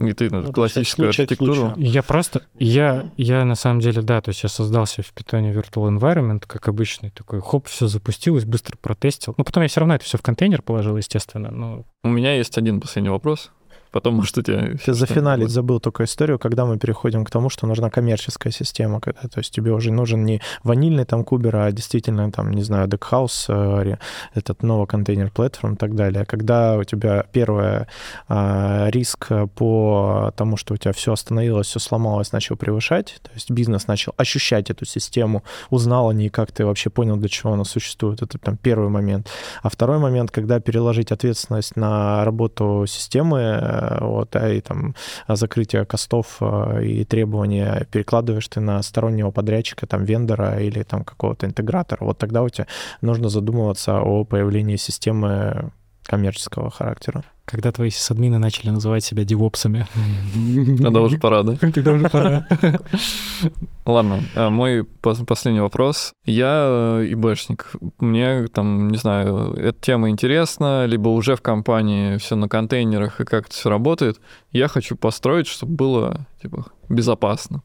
И ты ну, Ну, классическую архитектуру. Я просто, я, я на самом деле, да, то есть я создал себе в питоне Virtual Environment, как обычный, такой, хоп, все запустилось, быстро протестил. Ну, потом я все равно это все в контейнер положил, естественно, но У меня есть один последний вопрос. Потом, может, у тебя... Сейчас зафиналить забыл только историю, когда мы переходим к тому, что нужна коммерческая система, когда, то есть тебе уже нужен не ванильный там кубер, а действительно там, не знаю, Deckhouse, э, этот новый контейнер платформ и так далее. Когда у тебя первый риск по тому, что у тебя все остановилось, все сломалось, начал превышать, то есть бизнес начал ощущать эту систему, узнал о ней, как ты вообще понял, для чего она существует. Это там первый момент. А второй момент, когда переложить ответственность на работу системы, э, вот, а и там закрытие костов э, и требования перекладываешь ты на стороннего подрядчика, там, вендора или там какого-то интегратора, вот тогда у тебя нужно задумываться о появлении системы коммерческого характера. когда твои сисадмины начали называть себя девопсами. Тогда уже пора, да? Тогда уже пора. Ладно, а мой пос- последний вопрос. Я э, ИБшник. Мне там, не знаю, эта тема интересна, либо уже в компании все на контейнерах и как это все работает. Я хочу построить, чтобы было типа безопасно.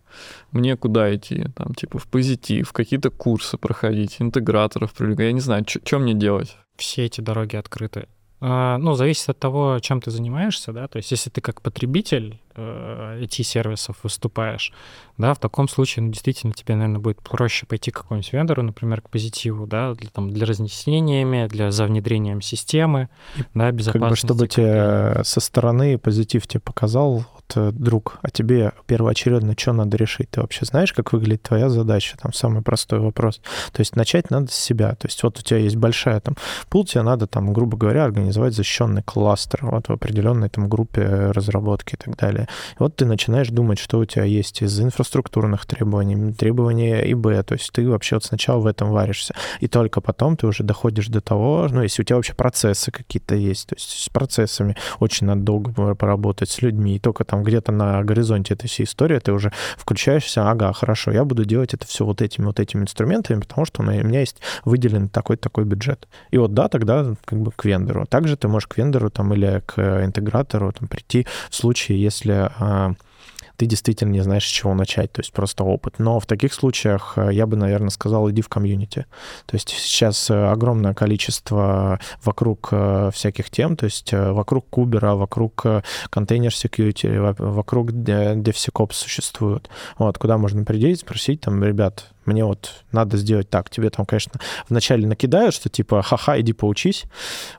Мне куда идти? Там, типа, в позитив, какие-то курсы проходить, интеграторов привлекать. Я не знаю, что мне делать. Все эти дороги открыты. А, Ну, зависит от того, чем ты занимаешься, да, то есть если ты как потребитель IT-сервисов выступаешь, да, в таком случае, ну, действительно, тебе, наверное, будет проще пойти к какому-нибудь вендору, например, к позитиву, да, для, там, для разнесениями, для за внедрением системы, да, Как бы, безопасности. чтобы тебе со стороны позитив тебе показал вот, э, друг, а тебе первоочередно что надо решить? Ты вообще знаешь, как выглядит твоя задача? Там самый простой вопрос. То есть начать надо с себя. То есть вот у тебя есть большая там пул, тебе надо там, грубо говоря, организовать защищенный кластер вот в определенной там группе разработки и так далее. И вот ты начинаешь думать, что у тебя есть из инфраструктурных требований, требования ИБ, то есть ты вообще вот сначала в этом варишься, и только потом ты уже доходишь до того, ну, если у тебя вообще процессы какие-то есть, то есть с процессами очень надо долго поработать, с людьми, и только там где-то на горизонте этой всей истории ты уже включаешься, ага, хорошо, я буду делать это все вот этими вот этими инструментами, потому что у меня есть выделен такой-такой бюджет. И вот да, тогда как бы к вендору. Также ты можешь к вендору там или к интегратору там, прийти в случае, если а, ты действительно не знаешь, с чего начать, то есть просто опыт. Но в таких случаях э, я бы, наверное, сказал, иди в комьюнити. То есть сейчас э, огромное количество вокруг э, всяких тем, то есть вокруг Кубера, вокруг контейнер security, во- вокруг DevSecOps существуют. Вот, куда можно прийти и спросить, там, ребят, мне вот надо сделать так. Тебе там, конечно, вначале накидают, что типа, ха-ха, иди поучись,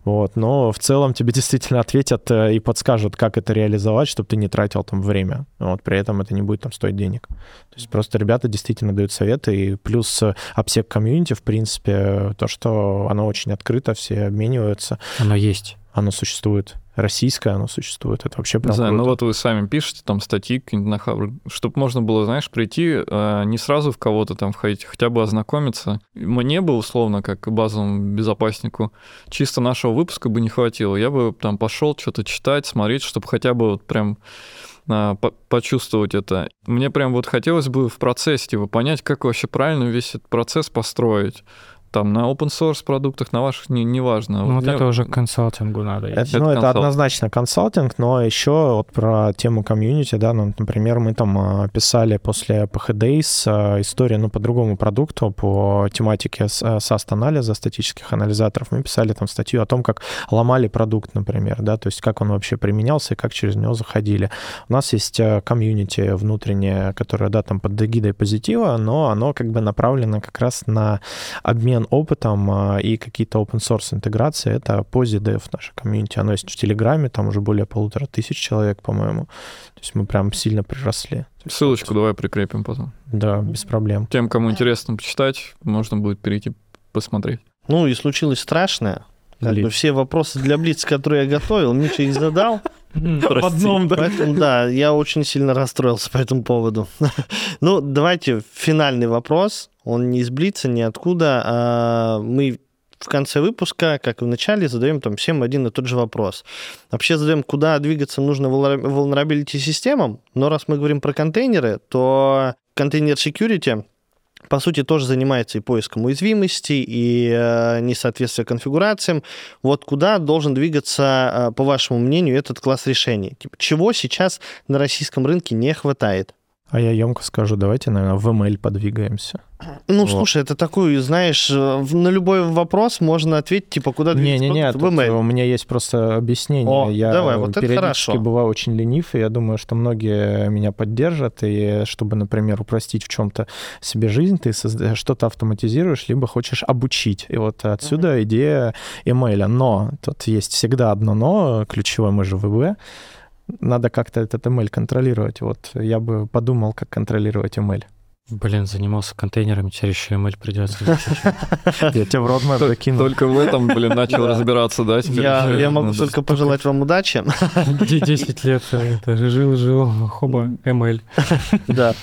вот, но в целом тебе действительно ответят э, и подскажут, как это реализовать, чтобы ты не тратил там время. Вот, при этом это не будет там стоить денег. То есть просто ребята действительно дают советы, и плюс э, обсек комьюнити, в принципе, то, что оно очень открыто, все обмениваются, Оно есть. Оно существует. Российское оно существует, это вообще Не прям знаю, ну круто. вот вы сами пишете там статьи какие-нибудь на Хабр, чтобы можно было, знаешь, прийти, э, не сразу в кого-то там входить, хотя бы ознакомиться. Мне бы, условно, как базовому безопаснику, чисто нашего выпуска бы не хватило. Я бы там пошел что-то читать, смотреть, чтобы хотя бы вот прям а, по- почувствовать это. Мне прям вот хотелось бы в процессе типа, понять, как вообще правильно весь этот процесс построить. Там на open source продуктах, на ваших, не, не важно. Ну, вот Я- это уже к консалтингу надо. Это, идти. ну, это консалтинг. однозначно консалтинг, но еще вот про тему комьюнити, да, ну, например, мы там а, писали после PH Days а, историю, ну, по другому продукту, по тематике а, SAST-анализа, статических анализаторов. Мы писали там статью о том, как ломали продукт, например, да, то есть как он вообще применялся и как через него заходили. У нас есть комьюнити внутреннее, которое, да, там под эгидой позитива, но оно как бы направлено как раз на обмен опытом а, и какие-то open source интеграции. Это PosiDev, наше комьюнити. Оно есть в Телеграме, там уже более полутора тысяч человек, по-моему. То есть мы прям сильно приросли. Ссылочку давай прикрепим потом. Да, без проблем. Тем, кому интересно почитать, можно будет перейти посмотреть. Ну и случилось страшное. Как бы Блиц. все вопросы для Блица, которые я готовил, Миша их задал. В одном, да. Поэтому, да, я очень сильно расстроился по этому поводу. Ну, давайте финальный вопрос. Он не из Блица, ни откуда. А Мы в конце выпуска, как и в начале, задаем там всем один и тот же вопрос. Вообще задаем, куда двигаться нужно vulnerability системам, но раз мы говорим про контейнеры, то контейнер security по сути, тоже занимается и поиском уязвимостей, и э, несоответствия конфигурациям. Вот куда должен двигаться, э, по вашему мнению, этот класс решений? Типа, чего сейчас на российском рынке не хватает? А я емко скажу, давайте, наверное, в ML подвигаемся. Ну, Вот. слушай, это такой, знаешь, э, в- на любой вопрос можно ответить, типа, куда двигаться? Не-не-не, в email. у меня есть просто объяснение. О, я давай, вот это периодически хорошо. бываю очень ленив, и я думаю, что многие меня поддержат. И чтобы, например, упростить в чем-то себе жизнь, ты что-то автоматизируешь, либо хочешь обучить. И вот отсюда идея email. Но тут есть всегда одно но, ключевое, мы же ВБ. Надо как-то этот email контролировать. Вот я бы подумал, как контролировать email. Блин, занимался контейнерами, теперь еще ML придется. Я тебе в родмэп закину. Только в этом, блин, начал разбираться, да? Я, я могу Надо- только пожелать вам удачи. Де- 10 лет э, жил-жил, хоба, ML. Да.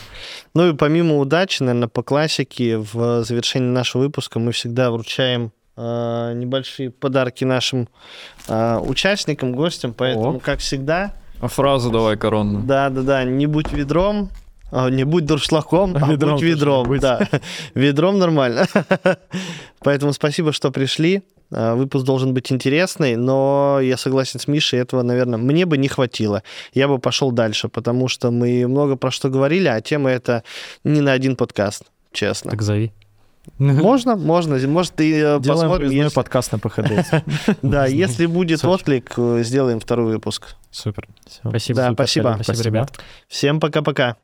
Ну и помимо удачи, наверное, по классике в завершении нашего выпуска мы всегда вручаем э, небольшие подарки нашим э, участникам, гостям. Поэтому, как всегда, А фразу давай коронную. да, да, да, не будь ведром, а, не будь дуршлагом, а Ведром будь ведром. Да. Ведром нормально. Поэтому спасибо, что пришли. А, Выпуск должен быть интересный, но я согласен с Мишей, этого, наверное, мне бы не хватило. Я бы пошел дальше, потому что мы много про что говорили, а тема это не на один подкаст, честно. Так зови. Можно, можно, может и э, Делаем посмотрим, если- подкаст на ПХД. да, если будет отклик, э, сделаем второй выпуск. Супер. Спасибо. Да. Спасибо, Спасибо. ребят. Всем пока-пока.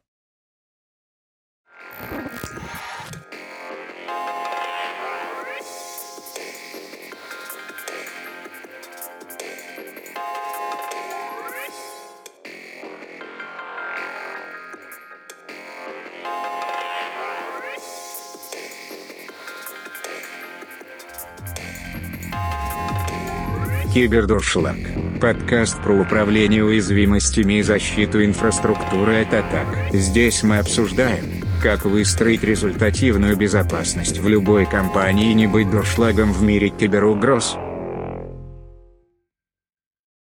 Кибердуршлаг. Подкаст про управление уязвимостями и защиту инфраструктуры от атак. Здесь мы обсуждаем, как выстроить результативную безопасность в любой компании и не быть дуршлагом в мире киберугроз.